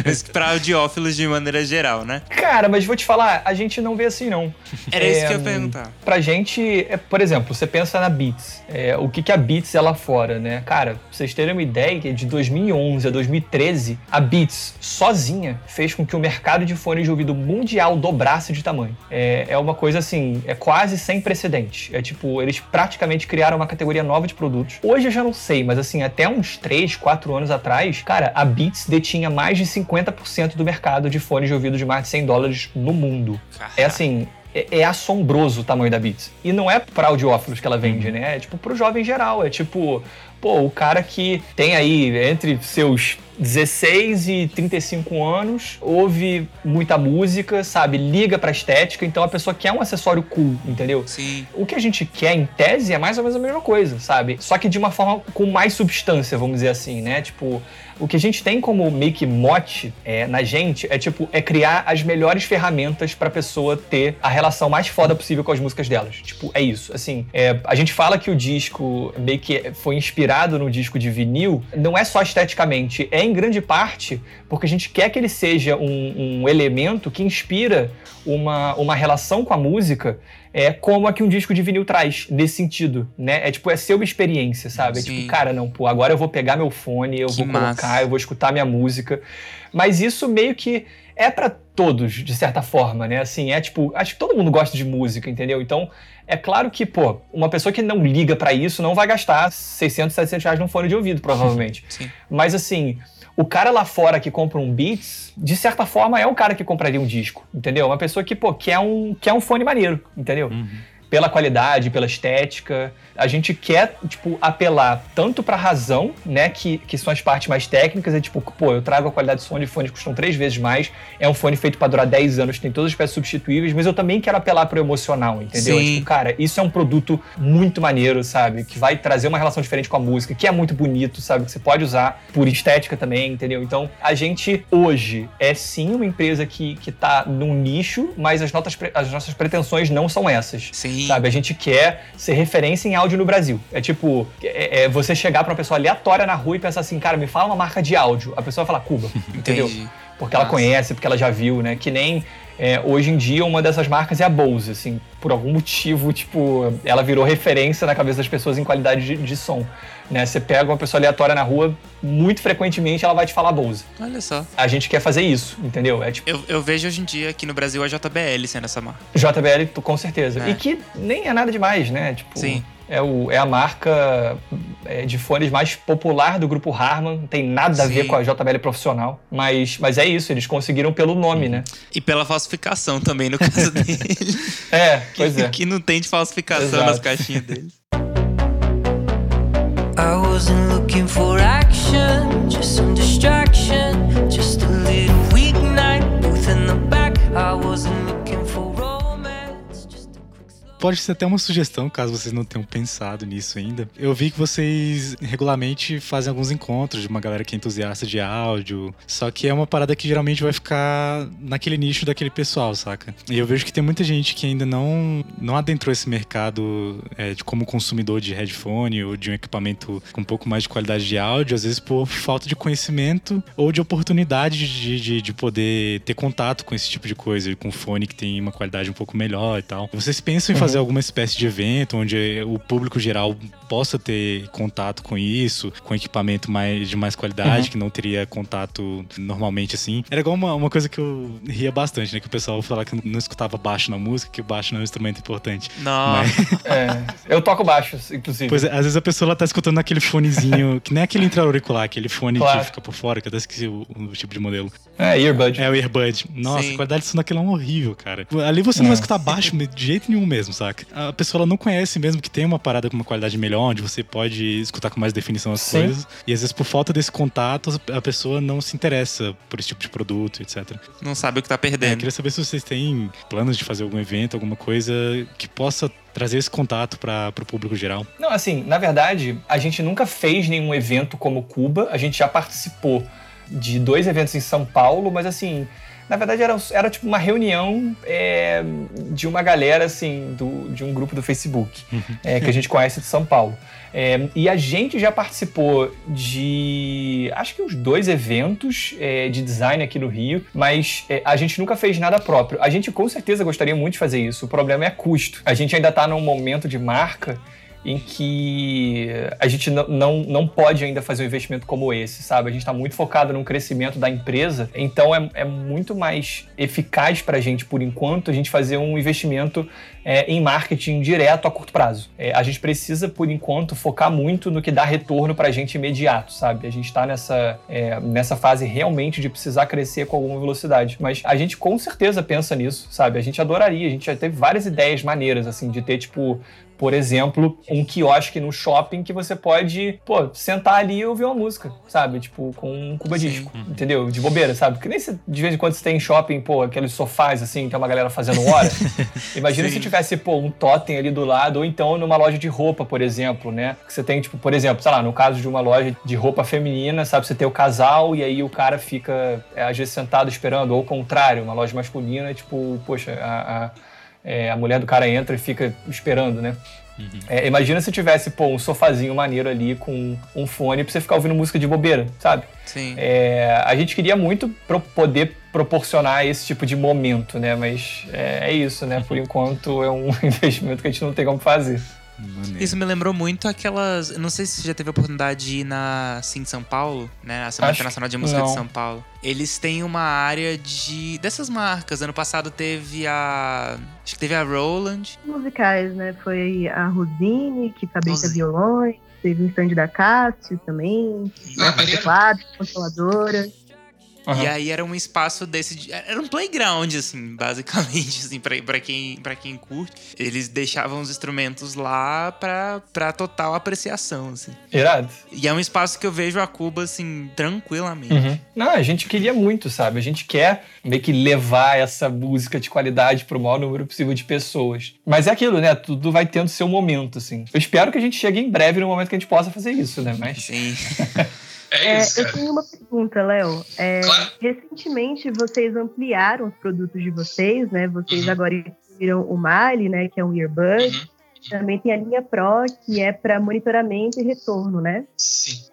mas pra audiófilos de maneira geral, né? Cara, mas vou te falar, a gente não vê assim, não. Era é, isso que eu ia perguntar. Pra gente, é, por exemplo, você pensa na Beats. É, o que, que a Beats é lá fora, né? Cara, pra vocês terem uma ideia, de 2011 a 2013, a Beats sozinha fez com que o mercado de fones de ouvido mundial dobrasse de tamanho. É, é uma coisa assim, é quase sem precedente. É tipo, eles praticamente criaram uma categoria nova de produtos. Hoje já não sei, mas assim, até uns 3, 4 anos atrás, cara, a Beats detinha mais de 50% do mercado de fones de ouvido de mais de 100 dólares no mundo. É assim, é, é, assombroso o tamanho da Beats. E não é para audiófilos que ela vende, né? É tipo pro jovem geral. É tipo, pô, o cara que tem aí entre seus 16 e 35 anos, ouve muita música, sabe? Liga pra estética, então a pessoa quer um acessório cool, entendeu? Sim. O que a gente quer, em tese, é mais ou menos a mesma coisa, sabe? Só que de uma forma com mais substância, vamos dizer assim, né? Tipo, o que a gente tem como meio que mote é, na gente é tipo é criar as melhores ferramentas para a pessoa ter a relação mais foda possível com as músicas delas. Tipo, é isso. Assim, é, a gente fala que o disco meio que foi inspirado no disco de vinil, não é só esteticamente, é em grande parte porque a gente quer que ele seja um, um elemento que inspira uma, uma relação com a música é como a que um disco de vinil traz, nesse sentido, né? É tipo, é ser uma experiência, sabe? É tipo, cara, não, pô, agora eu vou pegar meu fone, eu que vou massa. colocar, eu vou escutar minha música. Mas isso meio que é para todos, de certa forma, né? Assim, é tipo, acho que todo mundo gosta de música, entendeu? Então, é claro que, pô, uma pessoa que não liga para isso não vai gastar 600, 700 reais num fone de ouvido, provavelmente. Sim. Mas, assim, o cara lá fora que compra um Beats, de certa forma é um cara que compraria um disco, entendeu? Uma pessoa que, pô, quer um, quer um fone maneiro, entendeu? Uhum. Pela qualidade, pela estética a gente quer, tipo, apelar tanto pra razão, né, que, que são as partes mais técnicas, é tipo, pô, eu trago a qualidade de som de fones que custam três vezes mais, é um fone feito para durar 10 anos, tem todas as peças substituíveis, mas eu também quero apelar pro emocional, entendeu? É, tipo, cara, isso é um produto muito maneiro, sabe? Que vai trazer uma relação diferente com a música, que é muito bonito, sabe? Que você pode usar por estética também, entendeu? Então, a gente hoje é sim uma empresa que, que tá num nicho, mas as, notas, as nossas pretensões não são essas. Sim. Sabe? A gente quer ser referência em áudio no Brasil. É tipo, é, é você chegar pra uma pessoa aleatória na rua e pensar assim, cara, me fala uma marca de áudio. A pessoa vai falar Cuba, entendeu? porque ela Nossa. conhece, porque ela já viu, né? Que nem é, hoje em dia uma dessas marcas é a Bose, assim, por algum motivo, tipo, ela virou referência na cabeça das pessoas em qualidade de, de som. Né? Você pega uma pessoa aleatória na rua, muito frequentemente ela vai te falar Bose. Olha só. A gente quer fazer isso, entendeu? É tipo Eu, eu vejo hoje em dia aqui no Brasil a JBL sendo essa marca. JBL, com certeza. É. E que nem é nada demais, né? Tipo, Sim. É, o, é a marca é, de fones mais popular do grupo Harman, não tem nada a ver Sim. com a JBL profissional, mas, mas é isso, eles conseguiram pelo nome, né? E pela falsificação também, no caso dele. É, pois é. que não tem de falsificação Exato. nas caixinhas dele. I wasn't looking for action, just some distraction, just a Pode ser até uma sugestão, caso vocês não tenham pensado nisso ainda. Eu vi que vocês regularmente fazem alguns encontros de uma galera que é entusiasta de áudio. Só que é uma parada que geralmente vai ficar naquele nicho daquele pessoal, saca? E eu vejo que tem muita gente que ainda não, não adentrou esse mercado é, de como consumidor de headphone ou de um equipamento com um pouco mais de qualidade de áudio, às vezes por falta de conhecimento ou de oportunidade de, de, de poder ter contato com esse tipo de coisa, com fone que tem uma qualidade um pouco melhor e tal. Vocês pensam em fazer alguma espécie de evento onde o público geral possa ter contato com isso, com equipamento mais, de mais qualidade, que não teria contato normalmente assim? Era igual uma, uma coisa que eu ria bastante, né? Que o pessoal falava que não escutava baixo na música, que o baixo não é um instrumento importante. Não. É, eu toco baixo, inclusive. Pois é, às vezes a pessoa ela tá escutando aquele fonezinho, que nem aquele intra-auricular, aquele fone Claro. que fica por fora, que eu até esqueci o, o tipo de modelo. É, earbud. É o earbud. Nossa, Sim. a qualidade de som daquele é um horrível, cara. Ali você não É. vai escutar baixo de jeito nenhum mesmo, saca? A pessoa ela não conhece mesmo que tem uma parada com uma qualidade melhor, onde você pode escutar com mais definição as Sim. coisas. E às vezes por falta desse contato, a pessoa não se interessa por esse tipo de produto, etc. Não sabe o que tá É, eu perdendo. queria saber se vocês têm planos de fazer algum evento, alguma coisa que possa trazer esse contato para o público geral. Não, assim, na verdade, a gente nunca fez nenhum evento como Cuba, a gente já participou de dois eventos em São Paulo, mas assim, na verdade era, era tipo uma reunião é, de uma galera, assim, do, de um grupo do Facebook, é, que a gente conhece de São Paulo. É, e a gente já participou de acho que uns dois eventos é, de design aqui no Rio, mas é, a gente nunca fez nada próprio. A gente com certeza gostaria muito de fazer isso. O problema é custo. A gente ainda está num momento de marca em que a gente não, não, pode ainda fazer um investimento como esse, sabe? A gente está muito focado no crescimento da empresa, então é, é muito mais eficaz para a gente, por enquanto, a gente fazer um investimento é, em marketing direto a curto prazo. É, a gente precisa, por enquanto, focar muito no que dá retorno para a gente imediato, sabe? A gente está nessa, é, nessa fase realmente de precisar crescer com alguma velocidade, mas a gente com certeza pensa nisso, sabe? A gente adoraria, a gente já teve várias ideias maneiras, assim, de ter, tipo, por exemplo, um quiosque no shopping que você pode, pô, sentar ali e ouvir uma música, sabe? Tipo, com um cuba disco, entendeu? De bobeira, sabe? Porque nem se, de vez em quando você tem em shopping, pô, aqueles sofás assim, que é uma galera fazendo hora. Imagina Sim. se tivesse, pô, um totem ali do lado, ou então numa loja de roupa, por exemplo, né? Que você tem, tipo, por exemplo, sei lá, no caso de uma loja de roupa feminina, sabe? Você tem o casal e aí o cara fica, é, às vezes, sentado esperando, ou o contrário, uma loja masculina, tipo, poxa, a- a é, a mulher do cara entra e fica esperando, né? É, imagina se tivesse, pô, um sofazinho maneiro ali com um fone pra você ficar ouvindo música de bobeira, sabe? Sim. É, a gente queria muito pro- poder proporcionar esse tipo de momento, né? Mas é, é isso, né? Por enquanto é um investimento que a gente não tem como fazer. Maneiro. Isso me lembrou muito aquelas. Não sei se você já teve a oportunidade de ir na Sim São Paulo, né? A Semana Acho Internacional de Música não. de São Paulo. Eles têm uma área de. dessas marcas. Ano passado teve a. Acho que teve a Roland. musicais, né? Foi a Rosine, que fabrica Rosine. violões, teve um stand da Cássio também, Ah, né, maneiro. teclado, consoladora. Aham. E aí era um espaço desse. de- Era um playground, assim, basicamente, assim, pra, pra, quem, pra quem curte. Eles deixavam os instrumentos lá pra, pra total apreciação, assim. Irado. E é um espaço que eu vejo a Cuba, assim, tranquilamente. Uhum. Não, a gente queria muito, sabe? A gente quer meio que levar essa música de qualidade pro maior número possível de pessoas. Mas é aquilo, né? Tudo vai tendo seu momento, assim. Eu espero que a gente chegue em breve no momento que a gente possa fazer isso, né? Mas. Sim. É É, isso, eu tenho uma pergunta, Léo. É, Claro. recentemente vocês ampliaram os produtos de vocês, né? Vocês Uhum. agora incluíram o Mali, né? Que é um earbud. Uhum. Também tem a linha Pro, que é para monitoramento e retorno, né? Sim.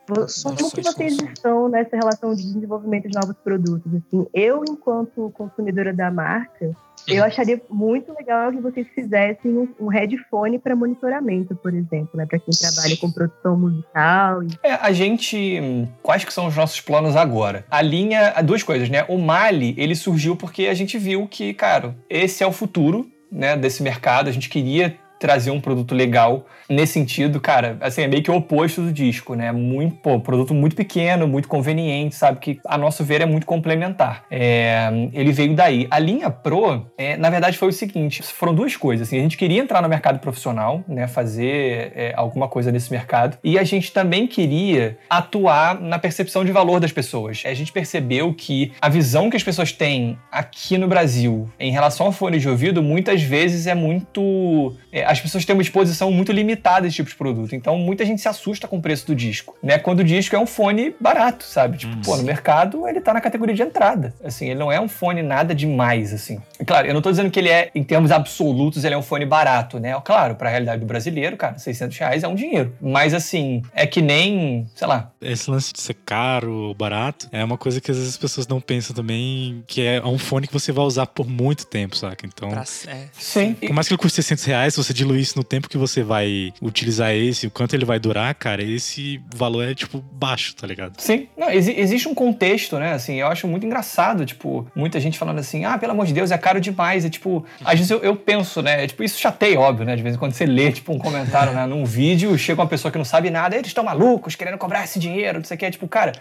Como que vocês estão nessa relação de desenvolvimento de novos produtos? Assim, eu, enquanto consumidora da marca, eu acharia muito legal que vocês fizessem um, um headphone para monitoramento, por exemplo, né? Para quem trabalha com produção musical. E... É, a gente. hum, Quais que são os nossos planos agora? A linha. Duas coisas, né? O Mali, ele surgiu porque a gente viu que, cara, esse é o futuro, né, desse mercado. A gente queria trazer um produto legal nesse sentido, cara, assim, é meio que o oposto do disco, né? Muito, pô, produto muito pequeno, muito conveniente, sabe? Que a nosso ver é muito complementar. É, ele veio daí. A linha Pro, é, na verdade, foi o seguinte: foram duas coisas. Assim, a gente queria entrar no mercado profissional, né? Fazer é, alguma coisa nesse mercado. E a gente também queria atuar na percepção de valor das pessoas. A gente percebeu que a visão que as pessoas têm aqui no Brasil em relação ao fone de ouvido, muitas vezes é muito. é, as pessoas têm uma exposição muito limitada a esse tipo de produto. Então, muita gente se assusta com o preço do disco, né? Quando o disco é um fone barato, sabe? Tipo, Hum, pô, no mercado ele tá na categoria de entrada. Assim, ele não é um fone nada demais, assim. E, Claro, eu não tô dizendo que ele é, em termos absolutos, ele é um fone barato, né? Claro, pra realidade do brasileiro, cara, 600 reais é um dinheiro. Mas, assim, é que nem, sei lá, Esse lance de ser caro ou barato é uma coisa que às vezes as pessoas não pensam também, que é um fone que você vai usar por muito tempo, saca? Então, Pra- é. sim. por mais que ele custe 600 reais, se você diluir isso no tempo que você vai utilizar esse, o quanto ele vai durar, cara, esse valor é, tipo, baixo, tá ligado? Sim, não, exi- existe um contexto, né? Assim, eu acho muito engraçado, tipo, muita gente falando assim, ah, pelo amor de Deus, é caro demais. É tipo, às vezes eu, eu penso, né? é, tipo, isso chateia, óbvio, né? De vez em quando você lê, tipo, um comentário né, num vídeo, chega uma pessoa que não sabe nada, eles estão malucos, querendo cobrar esse dinheiro, não sei o que. É tipo, cara,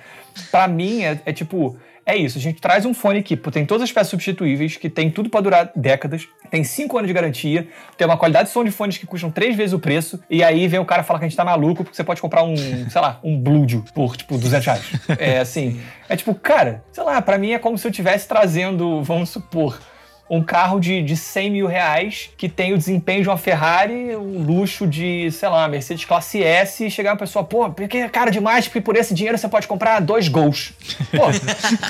pra mim é, é tipo. É isso, a gente traz um fone que tem todas as peças substituíveis, que tem tudo pra durar décadas, tem 5 anos de garantia, tem uma qualidade de som de fones que custam três vezes o preço, e aí vem o cara falar que a gente tá maluco porque você pode comprar um, sei lá, um Bluetooth por, tipo, 200 reais. É assim, é tipo, cara, sei lá, pra mim é como se eu estivesse trazendo, vamos supor, um carro de, de 100 mil reais que tem o desempenho de uma Ferrari, o luxo de, sei lá, Mercedes classe S e chegar uma pessoa, pô, porque é caro demais, porque por esse dinheiro você pode comprar dois gols. Pô,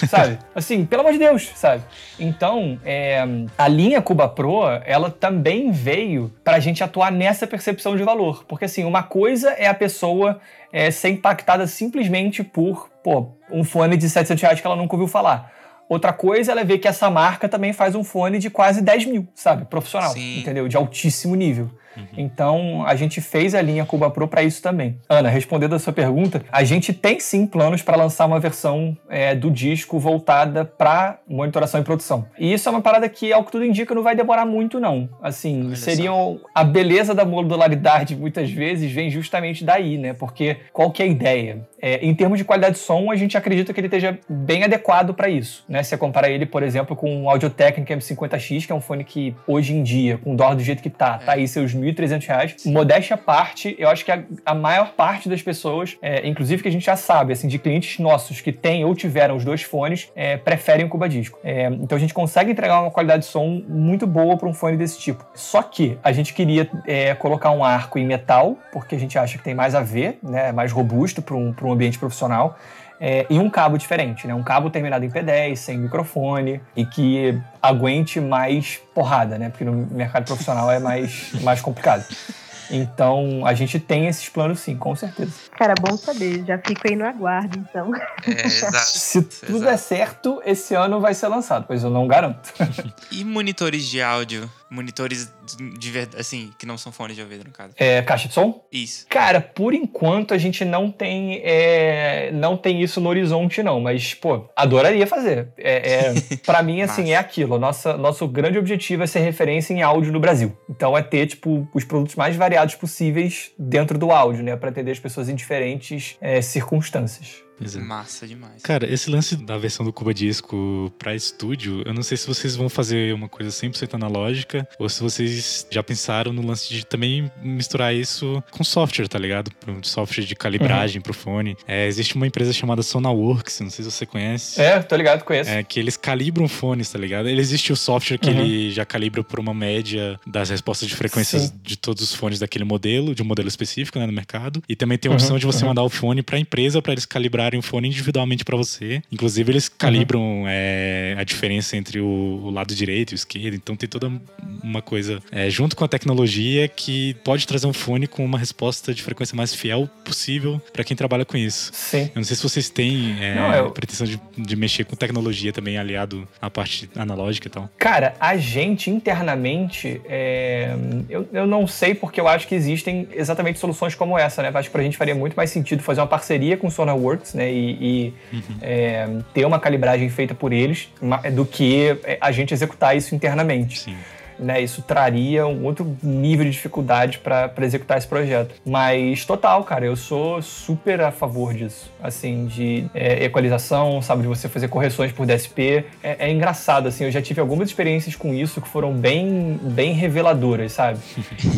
sabe? Assim, pelo amor de Deus, sabe? Então, é, a linha Cuba Pro, ela também veio pra gente atuar nessa percepção de valor. Porque, assim, uma coisa é a pessoa é, ser impactada simplesmente por, pô, um fone de 700 reais que ela nunca ouviu falar. Outra coisa é ela ver que essa marca também faz um fone de quase 10 mil, sabe? Profissional, Sim. entendeu? De altíssimo nível. Então, a gente fez a linha Cuba Pro para isso também. Ana, respondendo a sua pergunta, a gente tem sim planos para lançar uma versão é, do disco voltada para monitoração e produção. E isso é uma parada que, ao que tudo indica, não vai demorar muito, não. Assim, Olha seriam. A beleza da modularidade, muitas vezes, vem justamente daí, né? Porque qual que é a ideia? É, em termos de qualidade de som, a gente acredita que ele esteja bem adequado para isso. Né? Se você compara ele, por exemplo, com o Audio Technica M50X, que é um fone que hoje em dia, com o dólar do jeito que tá, tá aí seus 1.300 reais. Modéstia à parte, eu acho que a, a maior parte das pessoas, é, inclusive que a gente já sabe, assim, de clientes nossos que têm ou tiveram os dois fones, é, preferem o Cuba Disco. É, então a gente consegue entregar uma qualidade de som muito boa para um fone desse tipo. Só que a gente queria é, colocar um arco em metal, porque a gente acha que tem mais a ver, né, mais robusto para um, um ambiente profissional. É, e um cabo diferente, né? Um cabo terminado em P10, sem microfone e que aguente mais porrada, né? Porque no mercado profissional é mais, mais complicado. Então, a gente tem esses planos sim, com certeza. Cara, bom saber. Já fico aí no aguardo, então. É, exato. Se tudo Exato. der certo, esse ano vai ser lançado, pois eu não garanto. E monitores de áudio? Monitores de verdade, assim, que não são fones de ouvido, no caso. É, caixa de som? Isso. Cara, por enquanto a gente não tem, é, não tem isso no horizonte, não. Mas, pô, adoraria fazer. É, é, para mim, assim, Massa. é aquilo. Nossa, nosso grande objetivo é ser referência em áudio no Brasil. Então é ter, tipo, os produtos mais variados possíveis dentro do áudio, né? Pra atender as pessoas em diferentes é, circunstâncias. Pois é. Massa demais. Cara, esse lance da versão do Cuba Disco pra estúdio, eu não sei se vocês vão fazer uma coisa 100% analógica ou se vocês já pensaram no lance de também misturar isso com software, tá ligado? Um software de calibragem pro fone. É, existe uma empresa chamada Sonarworks, não sei se você conhece. É, tô ligado, conheço. É, que eles calibram fones, tá ligado? Ele existe o software que Uhum. ele já calibra por uma média das respostas de frequências Sim. de todos os fones daquele modelo, de um modelo específico, né, no mercado. E também tem a Uhum, opção de você uhum. mandar o fone pra empresa pra eles calibrarem calibrarem o fone individualmente para você. Inclusive, eles calibram é, a diferença entre o, o lado direito e o esquerdo. Então, tem toda uma coisa é, junto com a tecnologia que pode trazer um fone com uma resposta de frequência mais fiel possível para quem trabalha com isso. Sim. Eu não sei se vocês têm é, Não, eu- pretensão de, de mexer com tecnologia também aliado à parte analógica e tal. Cara, a gente internamente, é, eu, eu não sei porque eu acho que existem exatamente soluções como essa, né? Eu acho que pra gente faria muito mais sentido fazer uma parceria com o SonarWorks, né? E, e, é, ter uma calibragem feita por eles do que é, a gente executar isso internamente. Sim. Né, isso traria um outro nível de dificuldade para executar esse projeto. Mas total, cara, eu sou super a favor disso, assim, de é, equalização, sabe, de você fazer correções por DSP. É, é engraçado, assim, eu já tive algumas experiências com isso que foram bem, bem reveladoras, sabe?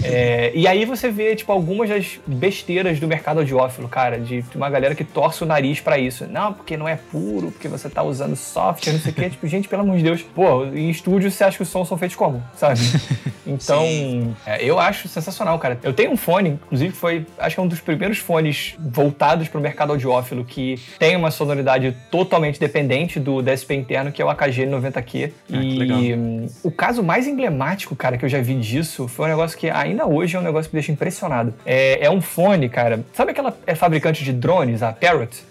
É, e aí você vê, tipo, algumas das besteiras do mercado audiófilo, cara, de uma galera que torce o nariz pra isso. Não, porque não é puro, porque você tá usando software, não sei o quê. Tipo, gente, pelo amor de Deus. Pô, em estúdio você acha que os sons são feitos como, sabe? Então, é, eu acho sensacional, cara. Eu tenho um fone, inclusive foi, acho que é um dos primeiros fones voltados pro mercado audiófilo que tem uma sonoridade totalmente dependente do DSP interno, que é o AKG 90Q. Ah, que e o caso mais emblemático, cara, que eu já vi disso foi um negócio que ainda hoje é um negócio que me deixa impressionado. É, é um fone, cara. Sabe aquela é, fabricante de drones, a Parrot?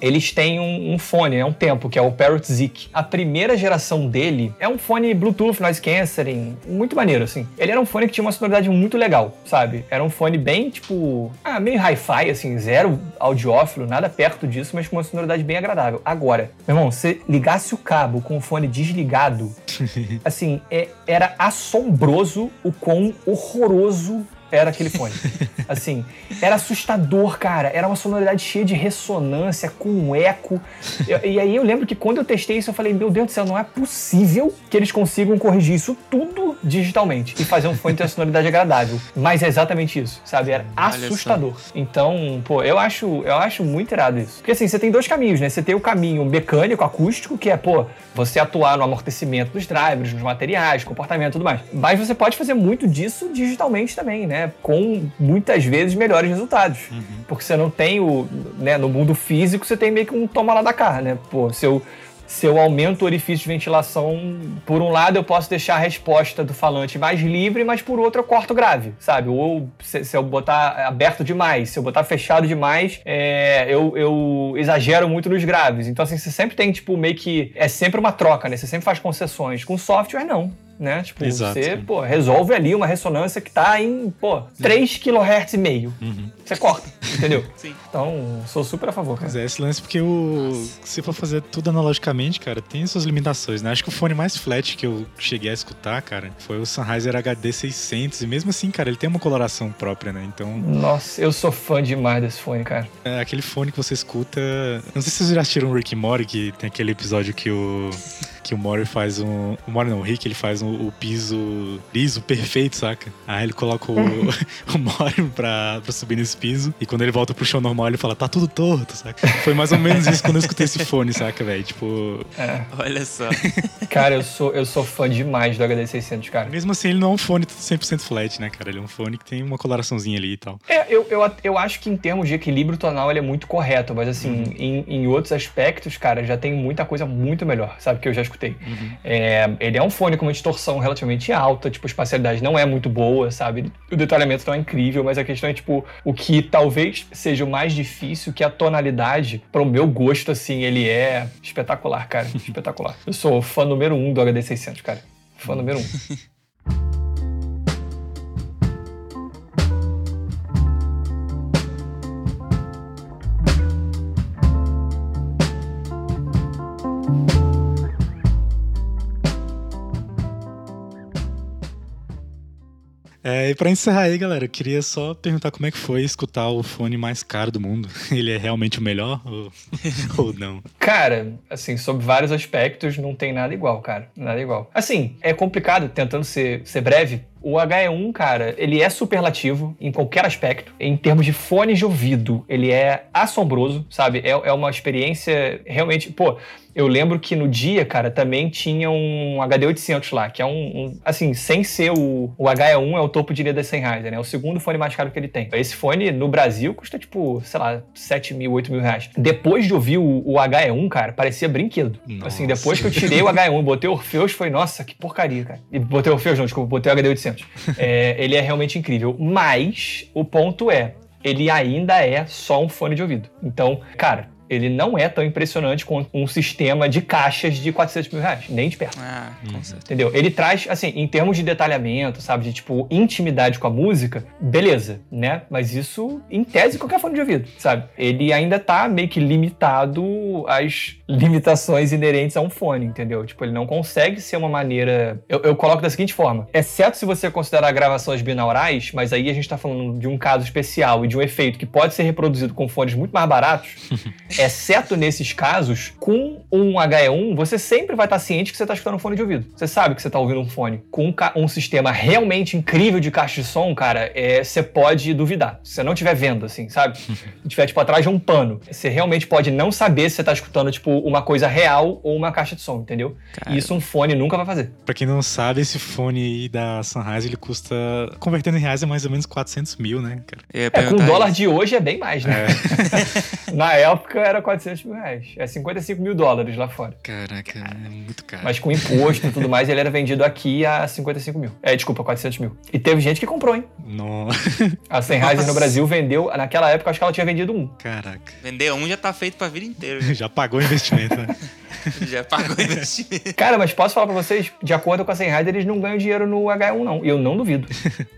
Eles têm um, um fone, é um tempo, que é o Parrot Zik. A primeira geração dele é um fone Bluetooth, noise cancelling, muito maneiro, assim. Ele era um fone que tinha uma sonoridade muito legal, sabe? Era um fone bem, tipo, ah, meio hi-fi, assim, zero audiófilo, nada perto disso, mas com uma sonoridade bem agradável. Agora, meu irmão, se ligasse o cabo com o fone desligado, assim, é- era assombroso o quão horroroso era aquele fone. Assim, era assustador, cara. Era uma sonoridade cheia de ressonância, com eco. Eu- e aí eu lembro que quando eu testei isso, eu falei, meu Deus do céu, não é possível que eles consigam corrigir isso tudo digitalmente e fazer um fone ter uma sonoridade agradável. Mas é exatamente isso, sabe? Era assustador. Então, pô, eu acho, eu acho muito irado isso. Porque assim, você tem dois caminhos, né? Você tem o caminho mecânico, acústico, que é, pô, você atuar no amortecimento dos drivers, nos materiais, comportamento e tudo mais. Mas você pode fazer muito disso digitalmente também, né? Com muitas vezes melhores resultados. Porque você não tem o. Né, no mundo físico, você tem meio que um toma lá da cá, né? Pô, se eu. Se eu aumento o orifício de ventilação, por um lado eu posso deixar a resposta do falante mais livre, mas por outro eu corto grave, sabe? Ou se, se eu botar aberto demais, se eu botar fechado demais, é, eu, eu exagero muito nos graves. Então, assim, você sempre tem, tipo, meio que. É sempre uma troca, né? Você sempre faz concessões. Com software, não. Né? Tipo, Exato, você, sim. pô, resolve ali uma ressonância que tá em, pô, 3 kHz e meio. Você corta, entendeu? Sim. Então, sou super a favor, cara. Mas é esse lance porque o. Se for fazer tudo analogicamente, cara, tem suas limitações, né? Acho que o fone mais flat que eu cheguei a escutar, cara, foi o Sennheiser HD 600. E mesmo assim, cara, ele tem uma coloração própria, né? Então, Nossa, eu sou fã demais desse fone, cara. é aquele fone que você escuta. Não sei se vocês já assistiram o Rick and Morty, que tem aquele episódio que o. Que o Mori faz um. O Mori não, o Rick, ele faz um- o piso liso, perfeito, saca? Aí ele coloca o, o Mori pra, pra subir nesse piso. E quando ele volta pro chão normal, ele fala, tá tudo torto, saca? Foi mais ou menos isso quando eu escutei esse fone, saca, velho? Tipo, É. Olha só. Cara, eu sou, eu sou fã demais do HD600, cara. mesmo assim, ele não é um fone 100% flat, né, cara? Ele é um fone que tem uma coloraçãozinha ali e tal. É, eu, eu, eu acho que em termos de equilíbrio tonal ele é muito correto, mas assim, em, em outros aspectos, cara, já tem muita coisa muito melhor, sabe, que eu já escutei. É, ele é um fone com uma distorção relativamente alta, tipo, a espacialidade não é muito boa, sabe? O detalhamento não é incrível, mas a questão é, tipo, o que talvez seja o mais difícil, que a tonalidade, para o meu gosto, assim, ele é espetacular, cara, espetacular. Eu sou fã número um do HD600, cara. Fã número um. E pra encerrar aí, galera, eu queria só perguntar como é que foi escutar o fone mais caro do mundo. Ele é realmente o melhor ou, ou não? Cara, assim, sob vários aspectos, não tem nada igual, cara. Nada igual. Assim, é complicado, tentando ser, ser breve. O HE1, cara, ele é superlativo em qualquer aspecto. Em termos de fones de ouvido, ele é assombroso, sabe? É, é uma experiência realmente. Pô, Eu lembro que no dia, cara, também tinha um HD800 lá, que é um, um assim, sem ser o, o HE1 é o topo de linha da Sennheiser, né? É o segundo fone mais caro que ele tem. Esse fone no Brasil custa tipo, sei lá, 7 mil, 8 mil reais. Depois de ouvir o, o HE1, cara, parecia brinquedo. Nossa. Assim, depois que eu tirei o HE1 e botei o Orpheus, foi, nossa, que porcaria, cara. E botei o Orpheus, não, desculpa, botei o HD800. É, ele é realmente incrível. Mas o ponto é, ele ainda é só um fone de ouvido. Então, cara, ele não é tão impressionante quanto um sistema de caixas de 400 mil reais, nem de perto. Ah, com Uhum. certeza. Entendeu? Ele traz, assim, em termos de detalhamento, sabe, de tipo intimidade com a música, beleza, né? Mas isso, em tese, qualquer fone de ouvido, sabe? Ele ainda tá meio que limitado às limitações inerentes a um fone, entendeu? Tipo, ele não consegue ser uma maneira. Eu, eu coloco da seguinte forma: exceto se você considerar gravações binaurais, mas aí a gente tá falando de um caso especial e de um efeito que pode ser reproduzido com fones muito mais baratos. Exceto nesses casos, com um HE1, você sempre vai estar ciente que você está escutando um fone de ouvido. Você sabe que você está ouvindo um fone. Com um, um sistema realmente incrível de caixa de som, cara, é, você pode duvidar. Se você não estiver vendo, assim, sabe? Se estiver, tipo, atrás de um pano. Você realmente pode não saber se você está escutando, tipo, uma coisa real ou uma caixa de som, entendeu? Cara. E isso um fone nunca vai fazer. Pra quem não sabe, esse fone aí da Sennheiser, ele custa, convertendo em reais, é mais ou menos 400 mil, né, cara? É, com o dólar isso. de hoje é bem mais, né? Na época era 400 mil reais. É 55 mil dólares lá fora. Caraca, é muito caro. Mas com imposto e tudo mais, ele era vendido aqui a 55 mil. É, desculpa, 400 mil. E teve gente que comprou, hein? No... A Sennheiser Nossa. no Brasil vendeu, naquela época, acho que ela tinha vendido um. Caraca. Vender um já tá feito pra vida inteira. Já pagou o investimento, né? já pagou o investimento. Cara, mas posso falar pra vocês, de acordo com a Sennheiser, eles não ganham dinheiro no H1, não. E eu não duvido.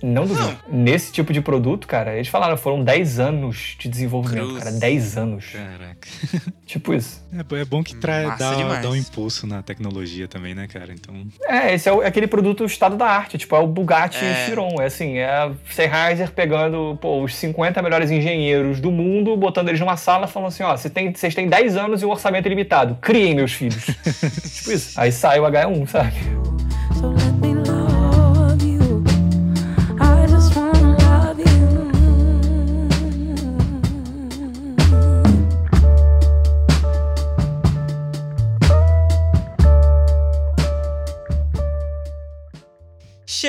Não duvido. Nesse tipo de produto, cara, eles falaram, foram 10 anos de desenvolvimento, Cruz. cara. 10 anos. Caraca. Tipo isso. É, é bom que traz, Massa dá, dá um impulso na tecnologia também, né, cara? Então, É, esse é, o- é aquele produto estado da arte, tipo, é o Bugatti É. Chiron. É assim, é a Sennheiser pegando pô, os 50 melhores engenheiros do mundo, botando eles numa sala, falando assim: ó, vocês têm, vocês têm 10 anos e um orçamento ilimitado. Criem, meus filhos. tipo isso. Aí sai o H1, sabe?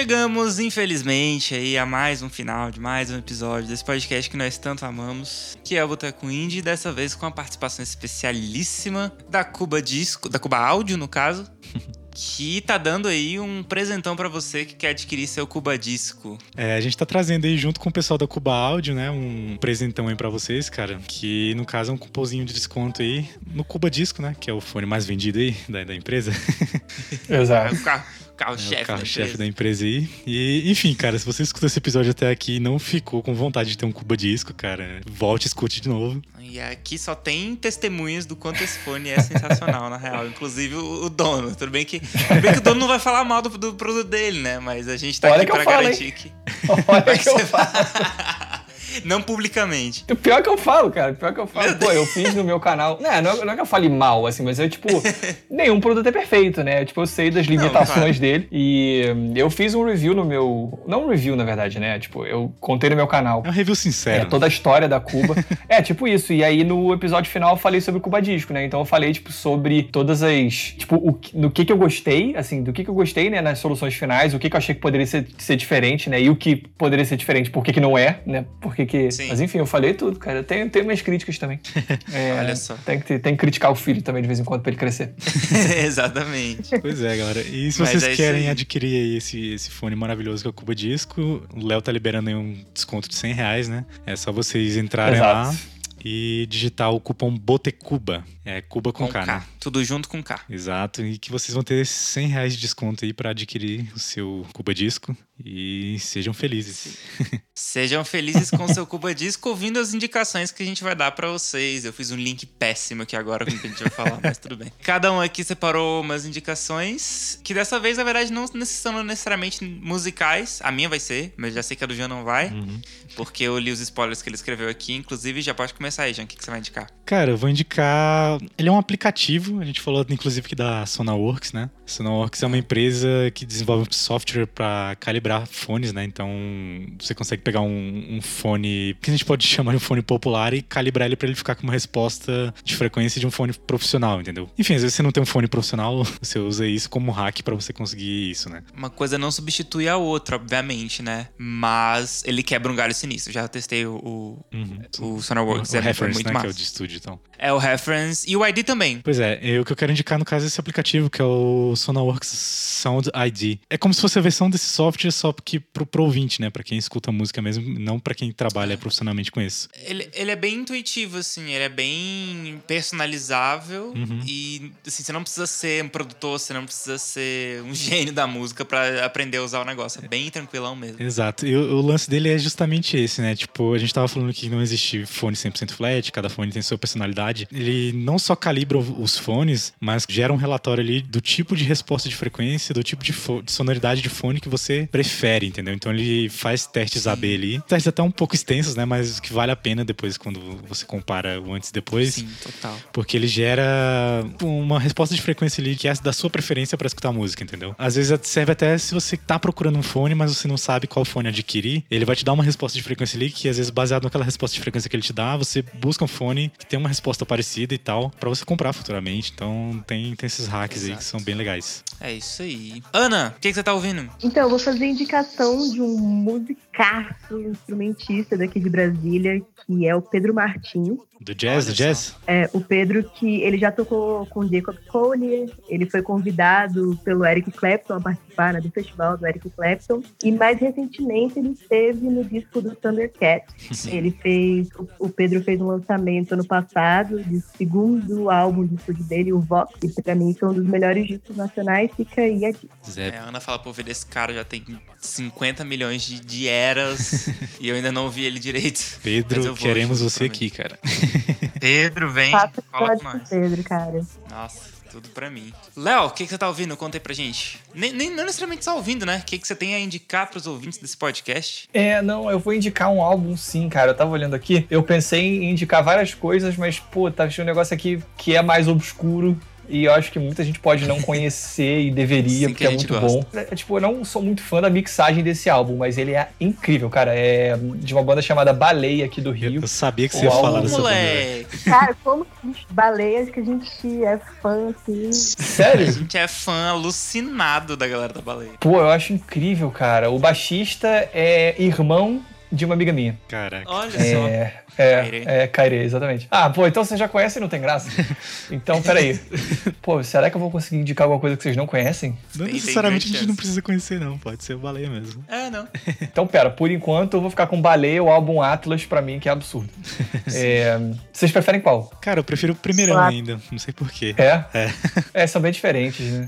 Chegamos, infelizmente, aí a mais um final de mais um episódio desse podcast que nós tanto amamos, que é o Boteco Indie, dessa vez com a participação especialíssima da Cuba Disco, da Cuba Áudio, no caso, que tá dando aí um presentão pra você que quer adquirir seu Cuba Disco. é, a gente tá trazendo aí junto com o pessoal da Cuba Áudio, né? Um presentão aí pra vocês, cara. Que no caso é um cupomzinho de desconto aí no Cuba Disco, né? Que é o fone mais vendido aí da, da empresa. É Exato. O carro- É carro-chefe da carro-chefe empresa. da empresa aí. E, enfim, cara, se você escutou esse episódio até aqui e não ficou com vontade de ter um Cuba Disco, cara, volte e escute de novo. E aqui só tem testemunhas do quanto esse fone é sensacional, na real. Inclusive o, o dono. Tudo bem, que, tudo bem que o dono não vai falar mal do, do produto dele, né? Mas a gente tá Olha aqui pra falo, garantir que. Olha que eu falo. Não publicamente. O pior que eu falo, cara. O pior que eu falo. Meu Pô, eu fiz no meu canal. Não, não, é- não é que eu fale mal, assim, mas eu, tipo, nenhum produto é perfeito, né? Tipo, eu sei das limitações claro. dele. E hum, eu fiz um review no meu. Não um review, na verdade, né? Tipo, eu contei no meu canal. É um review É, sincero. toda a história da Cuba. é, tipo isso. E aí no episódio final eu falei sobre o Cuba Disco, né? Então eu falei, tipo, sobre todas as. Tipo, o, que- no que que eu gostei, assim, do que que eu gostei, né, nas soluções finais, o que que eu achei que poderia ser, ser diferente, né? E o que poderia ser diferente, por que que não é, né? Por que que. Sim. Mas enfim, eu falei tudo, cara. Eu tenho, tenho minhas críticas também. É, Olha só. Tem que, tem que criticar o filho também de vez em quando pra ele crescer. Exatamente. Pois é, galera. E se Mas vocês é querem aí. adquirir aí esse, esse fone maravilhoso que é o Cuba Disco, o Léo tá liberando aí um desconto de 100 reais, né? É só vocês entrarem Exato. lá e digitar o cupom BOTECUBA. É Cuba com, Com K, K. né? Tudo junto com K. Exato, e que vocês vão ter 100 reais de desconto aí pra adquirir o seu Cuba Disco e sejam felizes. Sejam felizes com seu Cuba Disco ouvindo as indicações que a gente vai dar pra vocês. Eu fiz um link péssimo aqui agora com o que a gente vai falar, mas tudo bem. Cada um aqui separou umas indicações que dessa vez, na verdade, não são necessariamente musicais. A minha vai ser, mas já sei que a do Jean não vai, Uhum. porque eu li os spoilers que ele escreveu aqui. Inclusive, já pode começar aí, Jean. O que que você vai indicar? Cara, eu vou indicar. Ele é um aplicativo. A gente falou, inclusive, que da Sonarworks, né? Sonarworks é uma empresa que desenvolve software para calibrar fones, né? Então, você consegue pegar um, um, fone que a gente pode chamar de um fone popular e calibrar ele para ele ficar com uma resposta de frequência de um fone profissional, entendeu? Enfim, às vezes você não tem um fone profissional, você usa isso como hack para você conseguir isso, né? Uma coisa não substitui a outra, obviamente, né? Mas ele quebra um galho sinistro. Já testei o, uhum. o Sonarworks, o, o é reference, muito né, massa. que é o de estúdio, então. É o Reference e o ID também. Pois é, o que eu quero indicar no caso é esse aplicativo, que é o Sonarworks Sound ID. É como se fosse a versão desse software só que pro, pro ouvinte, né? Pra quem escuta música mesmo, não pra quem trabalha profissionalmente com isso. Ele, ele é bem intuitivo, assim, ele é bem personalizável Uhum. e, assim, você não precisa ser um produtor, você não precisa ser um gênio da música pra aprender a usar o negócio. É bem tranquilão mesmo. Exato. E o, o lance dele é justamente esse, né? Tipo, a gente tava falando que não existe fone 100% flat, cada fone tem sua personalidade. Ele não só calibra os fones, mas gera um relatório ali do tipo de resposta de frequência, do tipo de, de sonoridade de fone que você prefere, entendeu? Então ele faz testes AB ali. Testes até um pouco extensos, né? Mas que vale a pena depois quando você compara o antes e depois. Sim, total. Porque ele gera uma resposta de frequência ali que é da sua preferência para escutar música, entendeu? Às vezes serve até se você tá procurando um fone, mas você não sabe qual fone adquirir. Ele vai te dar uma resposta de frequência ali que, às vezes, baseado naquela resposta de frequência que ele te dá, você busca um fone que tem uma resposta parecida e tal, para você comprar futuramente. Então tem, tem esses hacks aí Exato. que são bem legais. É isso aí. Ana, o que, que você tá ouvindo? Então, eu vou fazer indicação de um musicaço instrumentista daqui de Brasília, que é o Pedro Martins. Do jazz, do jazz? É, o Pedro, que ele já tocou com o Jacob Collier, ele foi convidado pelo Eric Clapton a participar né, do festival do Eric Clapton, e mais recentemente ele esteve no disco do Thundercat. Ele fez, o- o Pedro fez um lançamento ano passado do segundo álbum de estúdio dele, o Vox, e pra mim foi um dos melhores discos nacionais, fica aí a dica. Zé. É, a Ana fala, pô, ver esse cara já tem 50 milhões de, de eras e eu ainda não vi ele direito. Pedro, queremos você aqui, cara. Pedro, vem, Faça fala pode com com nós. Pedro, cara. Nossa, tudo pra mim. Léo, o que, que você tá ouvindo? Conta aí pra gente. Nem, nem não necessariamente só ouvindo, né? O que, que você tem a indicar pros ouvintes desse podcast? É, não, eu vou indicar um álbum sim, cara. Eu tava olhando aqui, eu pensei em indicar várias coisas, mas, pô, tá achando um negócio aqui que é mais obscuro. E eu acho que muita gente pode não conhecer e deveria, Sim, que porque a é muito gosta. bom. É, tipo, eu não sou muito fã da mixagem desse álbum, mas ele é incrível, cara. É de uma banda chamada Baleia aqui do Rio. Eu sabia que você ia falar álbum, dessa banda. Cara, como que baleias que a gente é fã, assim. A Sério? gente é fã alucinado da galera da baleia. Pô, eu acho incrível, cara. O baixista é irmão de uma amiga minha. Caraca. Olha só. É, é, é, Kaire, exatamente. Ah, pô, então você já conhece e não tem graça? Então, peraí. Pô, será que eu vou conseguir indicar alguma coisa que vocês não conhecem? Não Tem- tem necessariamente a grande gente não precisa conhecer, não. Pode ser o baleia mesmo. É, não. Então, pera, por enquanto eu vou ficar com Baleia, o álbum Atlas, pra mim, que é absurdo. É, vocês preferem qual? Cara, eu prefiro o primeirão Claro. ainda. Não sei porquê. É? É. É, são bem diferentes, né?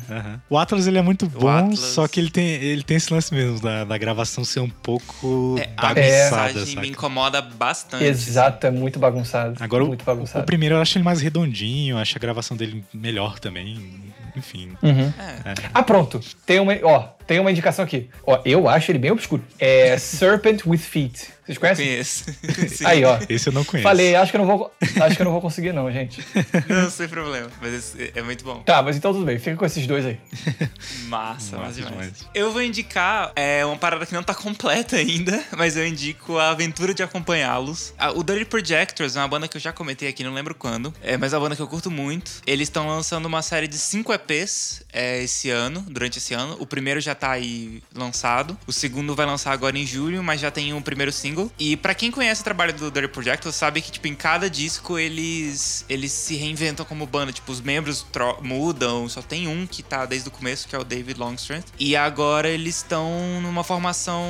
O Atlas ele é muito bom, Atlas- só que ele tem, ele tem esse lance mesmo da, da gravação ser um pouco É, a bagunçada, mensagem me incomoda bastante. Exato, é muito bagunçado. Agora o- muito O bagunçado. primeiro eu acho ele mais redondinho, acho a gravação dele melhor também. Enfim. Uhum. É. Ah, pronto. Tem uma, ó, tem uma indicação aqui. Ó, eu acho ele bem obscuro. É Serpent with Feet. Vocês conhecem? Conheço. Sim. Aí, ó. Esse eu não conheço. Falei, acho que eu não vou, acho que eu não vou conseguir não, gente. Não, sem problema. Mas esse é muito bom. Tá, mas então tudo bem. Fica com esses dois aí. Massa, Massa demais. demais. Eu vou indicar é, uma parada que não tá completa ainda, mas eu indico a aventura de acompanhá-los. O Dirty Projectors é uma banda que eu já comentei aqui, não lembro quando, é, mas é uma banda que eu curto muito. Eles estão lançando uma série de cinco EPs é, esse ano, durante esse ano. O primeiro já tá aí lançado, o segundo vai lançar agora em julho, mas já tem um primeiro single. E pra quem conhece o trabalho do Dirty Projectors, sabe que tipo em cada disco eles eles se reinventam como banda, tipo os membros mudam, só tem um que tá desde o começo, que é o David Longstrength. E agora eles estão numa formação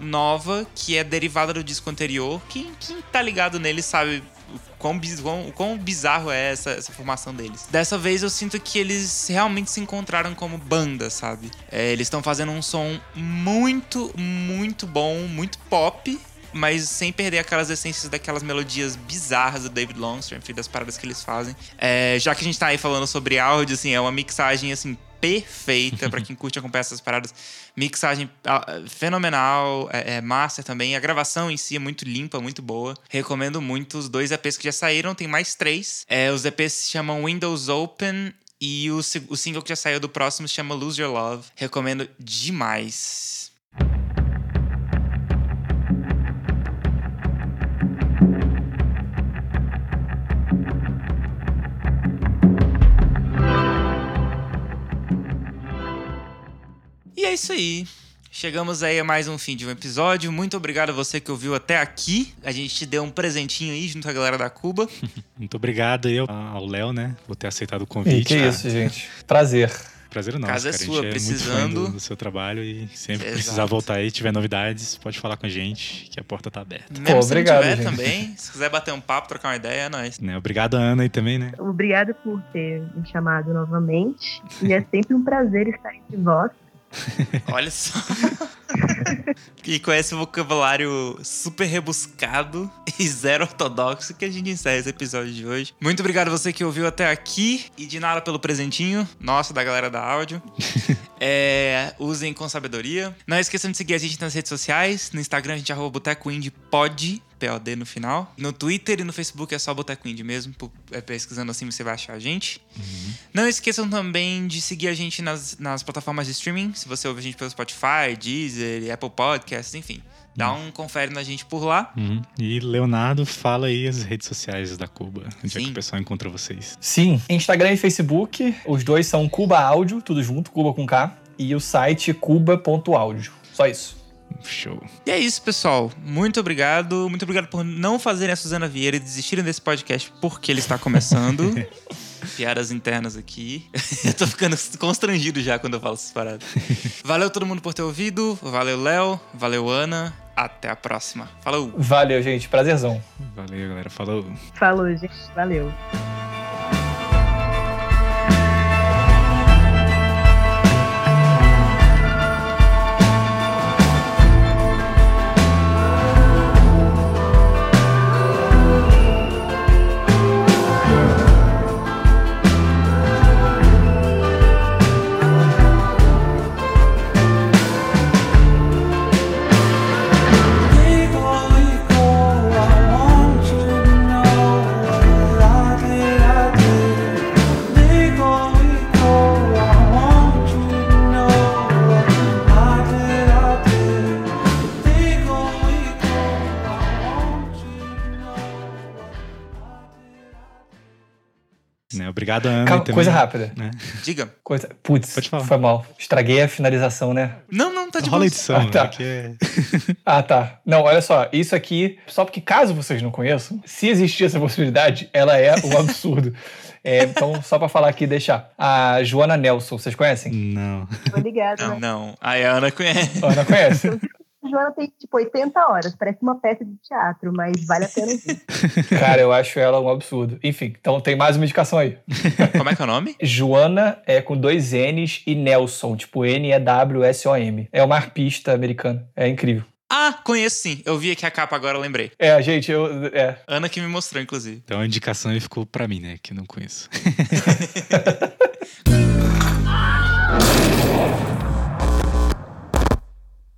nova que é derivada do disco anterior. Quem, quem tá ligado nele sabe quão, quão- quão bizarro é essa, essa formação deles. Dessa vez eu sinto que eles realmente se encontraram como banda, sabe? É, eles estão fazendo um som muito, muito bom, muito pop. Mas sem perder aquelas essências daquelas melodias bizarras do David Longstrength e das paradas que eles fazem. É, já que a gente tá aí falando sobre áudio, assim, é uma mixagem, assim, perfeita pra quem curte acompanhar essas paradas. Mixagem ah, fenomenal, é, é master também. A gravação em si é muito limpa, muito boa. Recomendo muito os dois EPs que já saíram, tem mais três. É, os EPs se chamam Windows Open e o, o single que já saiu do próximo se chama Lose Your Love. Recomendo demais. É isso aí. Chegamos aí a mais um fim de um episódio. Muito obrigado a você que ouviu até aqui. A gente te deu um presentinho aí junto com a galera da Cuba. Muito obrigado aí ao- ao Léo, né? Por ter aceitado o E convite. que isso, gente. Prazer. Prazer nosso, Casa é cara. sua, a gente é precisando. muito fã do, do seu trabalho e sempre Exato. precisar voltar aí, tiver novidades, pode falar com a gente, que a porta tá aberta. Mesmo se obrigado, não tiver gente. também, se quiser bater um papo, trocar uma ideia, é nóis. Né? Obrigado, Ana, aí também, né? Obrigada por ter me chamado novamente. E é sempre um prazer estar entre vós. Olha só. e com esse vocabulário super rebuscado e zero ortodoxo que a gente encerra esse episódio de hoje. Muito obrigado a você que ouviu até aqui e de nada pelo presentinho nosso, da galera da áudio. É, usem com sabedoria. Não esqueçam de seguir a gente nas redes sociais. No Instagram a gente é arroba Boteco Indie Pod, no final. No Twitter e no Facebook é só Boteco Indie mesmo. é, pesquisando assim você vai achar a gente. Não esqueçam também de seguir a gente nas, nas plataformas de streaming. Se você ouve a gente pelo Spotify, Deezer, Apple Podcasts, enfim. Dá um confere na gente por lá. Uhum. E Leonardo, fala aí as redes sociais da Cuba, onde é que Sim. o pessoal encontra vocês. Sim, Instagram e Facebook, os dois são Cuba Áudio, tudo junto, Cuba com K, e o site cuba.áudio. Só isso. Show. E é isso, pessoal. Muito obrigado. Muito obrigado por não fazerem a Suzana Vieira e desistirem desse podcast porque ele está começando. Piadas internas aqui. eu tô ficando constrangido já quando eu falo essas paradas. Valeu todo mundo por ter ouvido. Valeu, Léo. Valeu, Ana. Até a próxima. Falou! Valeu, gente. Prazerzão. Valeu, galera. Falou. Falou, gente. Valeu. Obrigado, Ana. Calma, também, coisa rápida. né? Diga. Coisa... Putz, Pode falar. foi mal. Estraguei a finalização, né? Não, não, tá de Rola boa. a edição, Ah, tá. aqui é... Ah, tá. Não, olha só. Isso aqui, só porque caso vocês não conheçam, se existir essa possibilidade, ela é um absurdo. É, então, só pra falar aqui, deixar. A Joana Nelson, vocês conhecem? Não. Tô ligada, Não, né? não. A Ana conhece. Ana conhece? A Joana tem, tipo, 80 horas. Parece uma peça de teatro, mas vale a pena ouvir. Cara, eu acho ela um absurdo. Enfim, então tem mais uma indicação aí. Como é que é o nome? Joana é com dois N's e Nelson, tipo N-E-W-S-O-M. É uma arpista americana. É incrível. Ah, conheço sim. Eu vi aqui a capa agora, eu lembrei. É, gente, eu. É. Ana que me mostrou, inclusive. Então a indicação aí ficou pra mim, né? Que eu não conheço.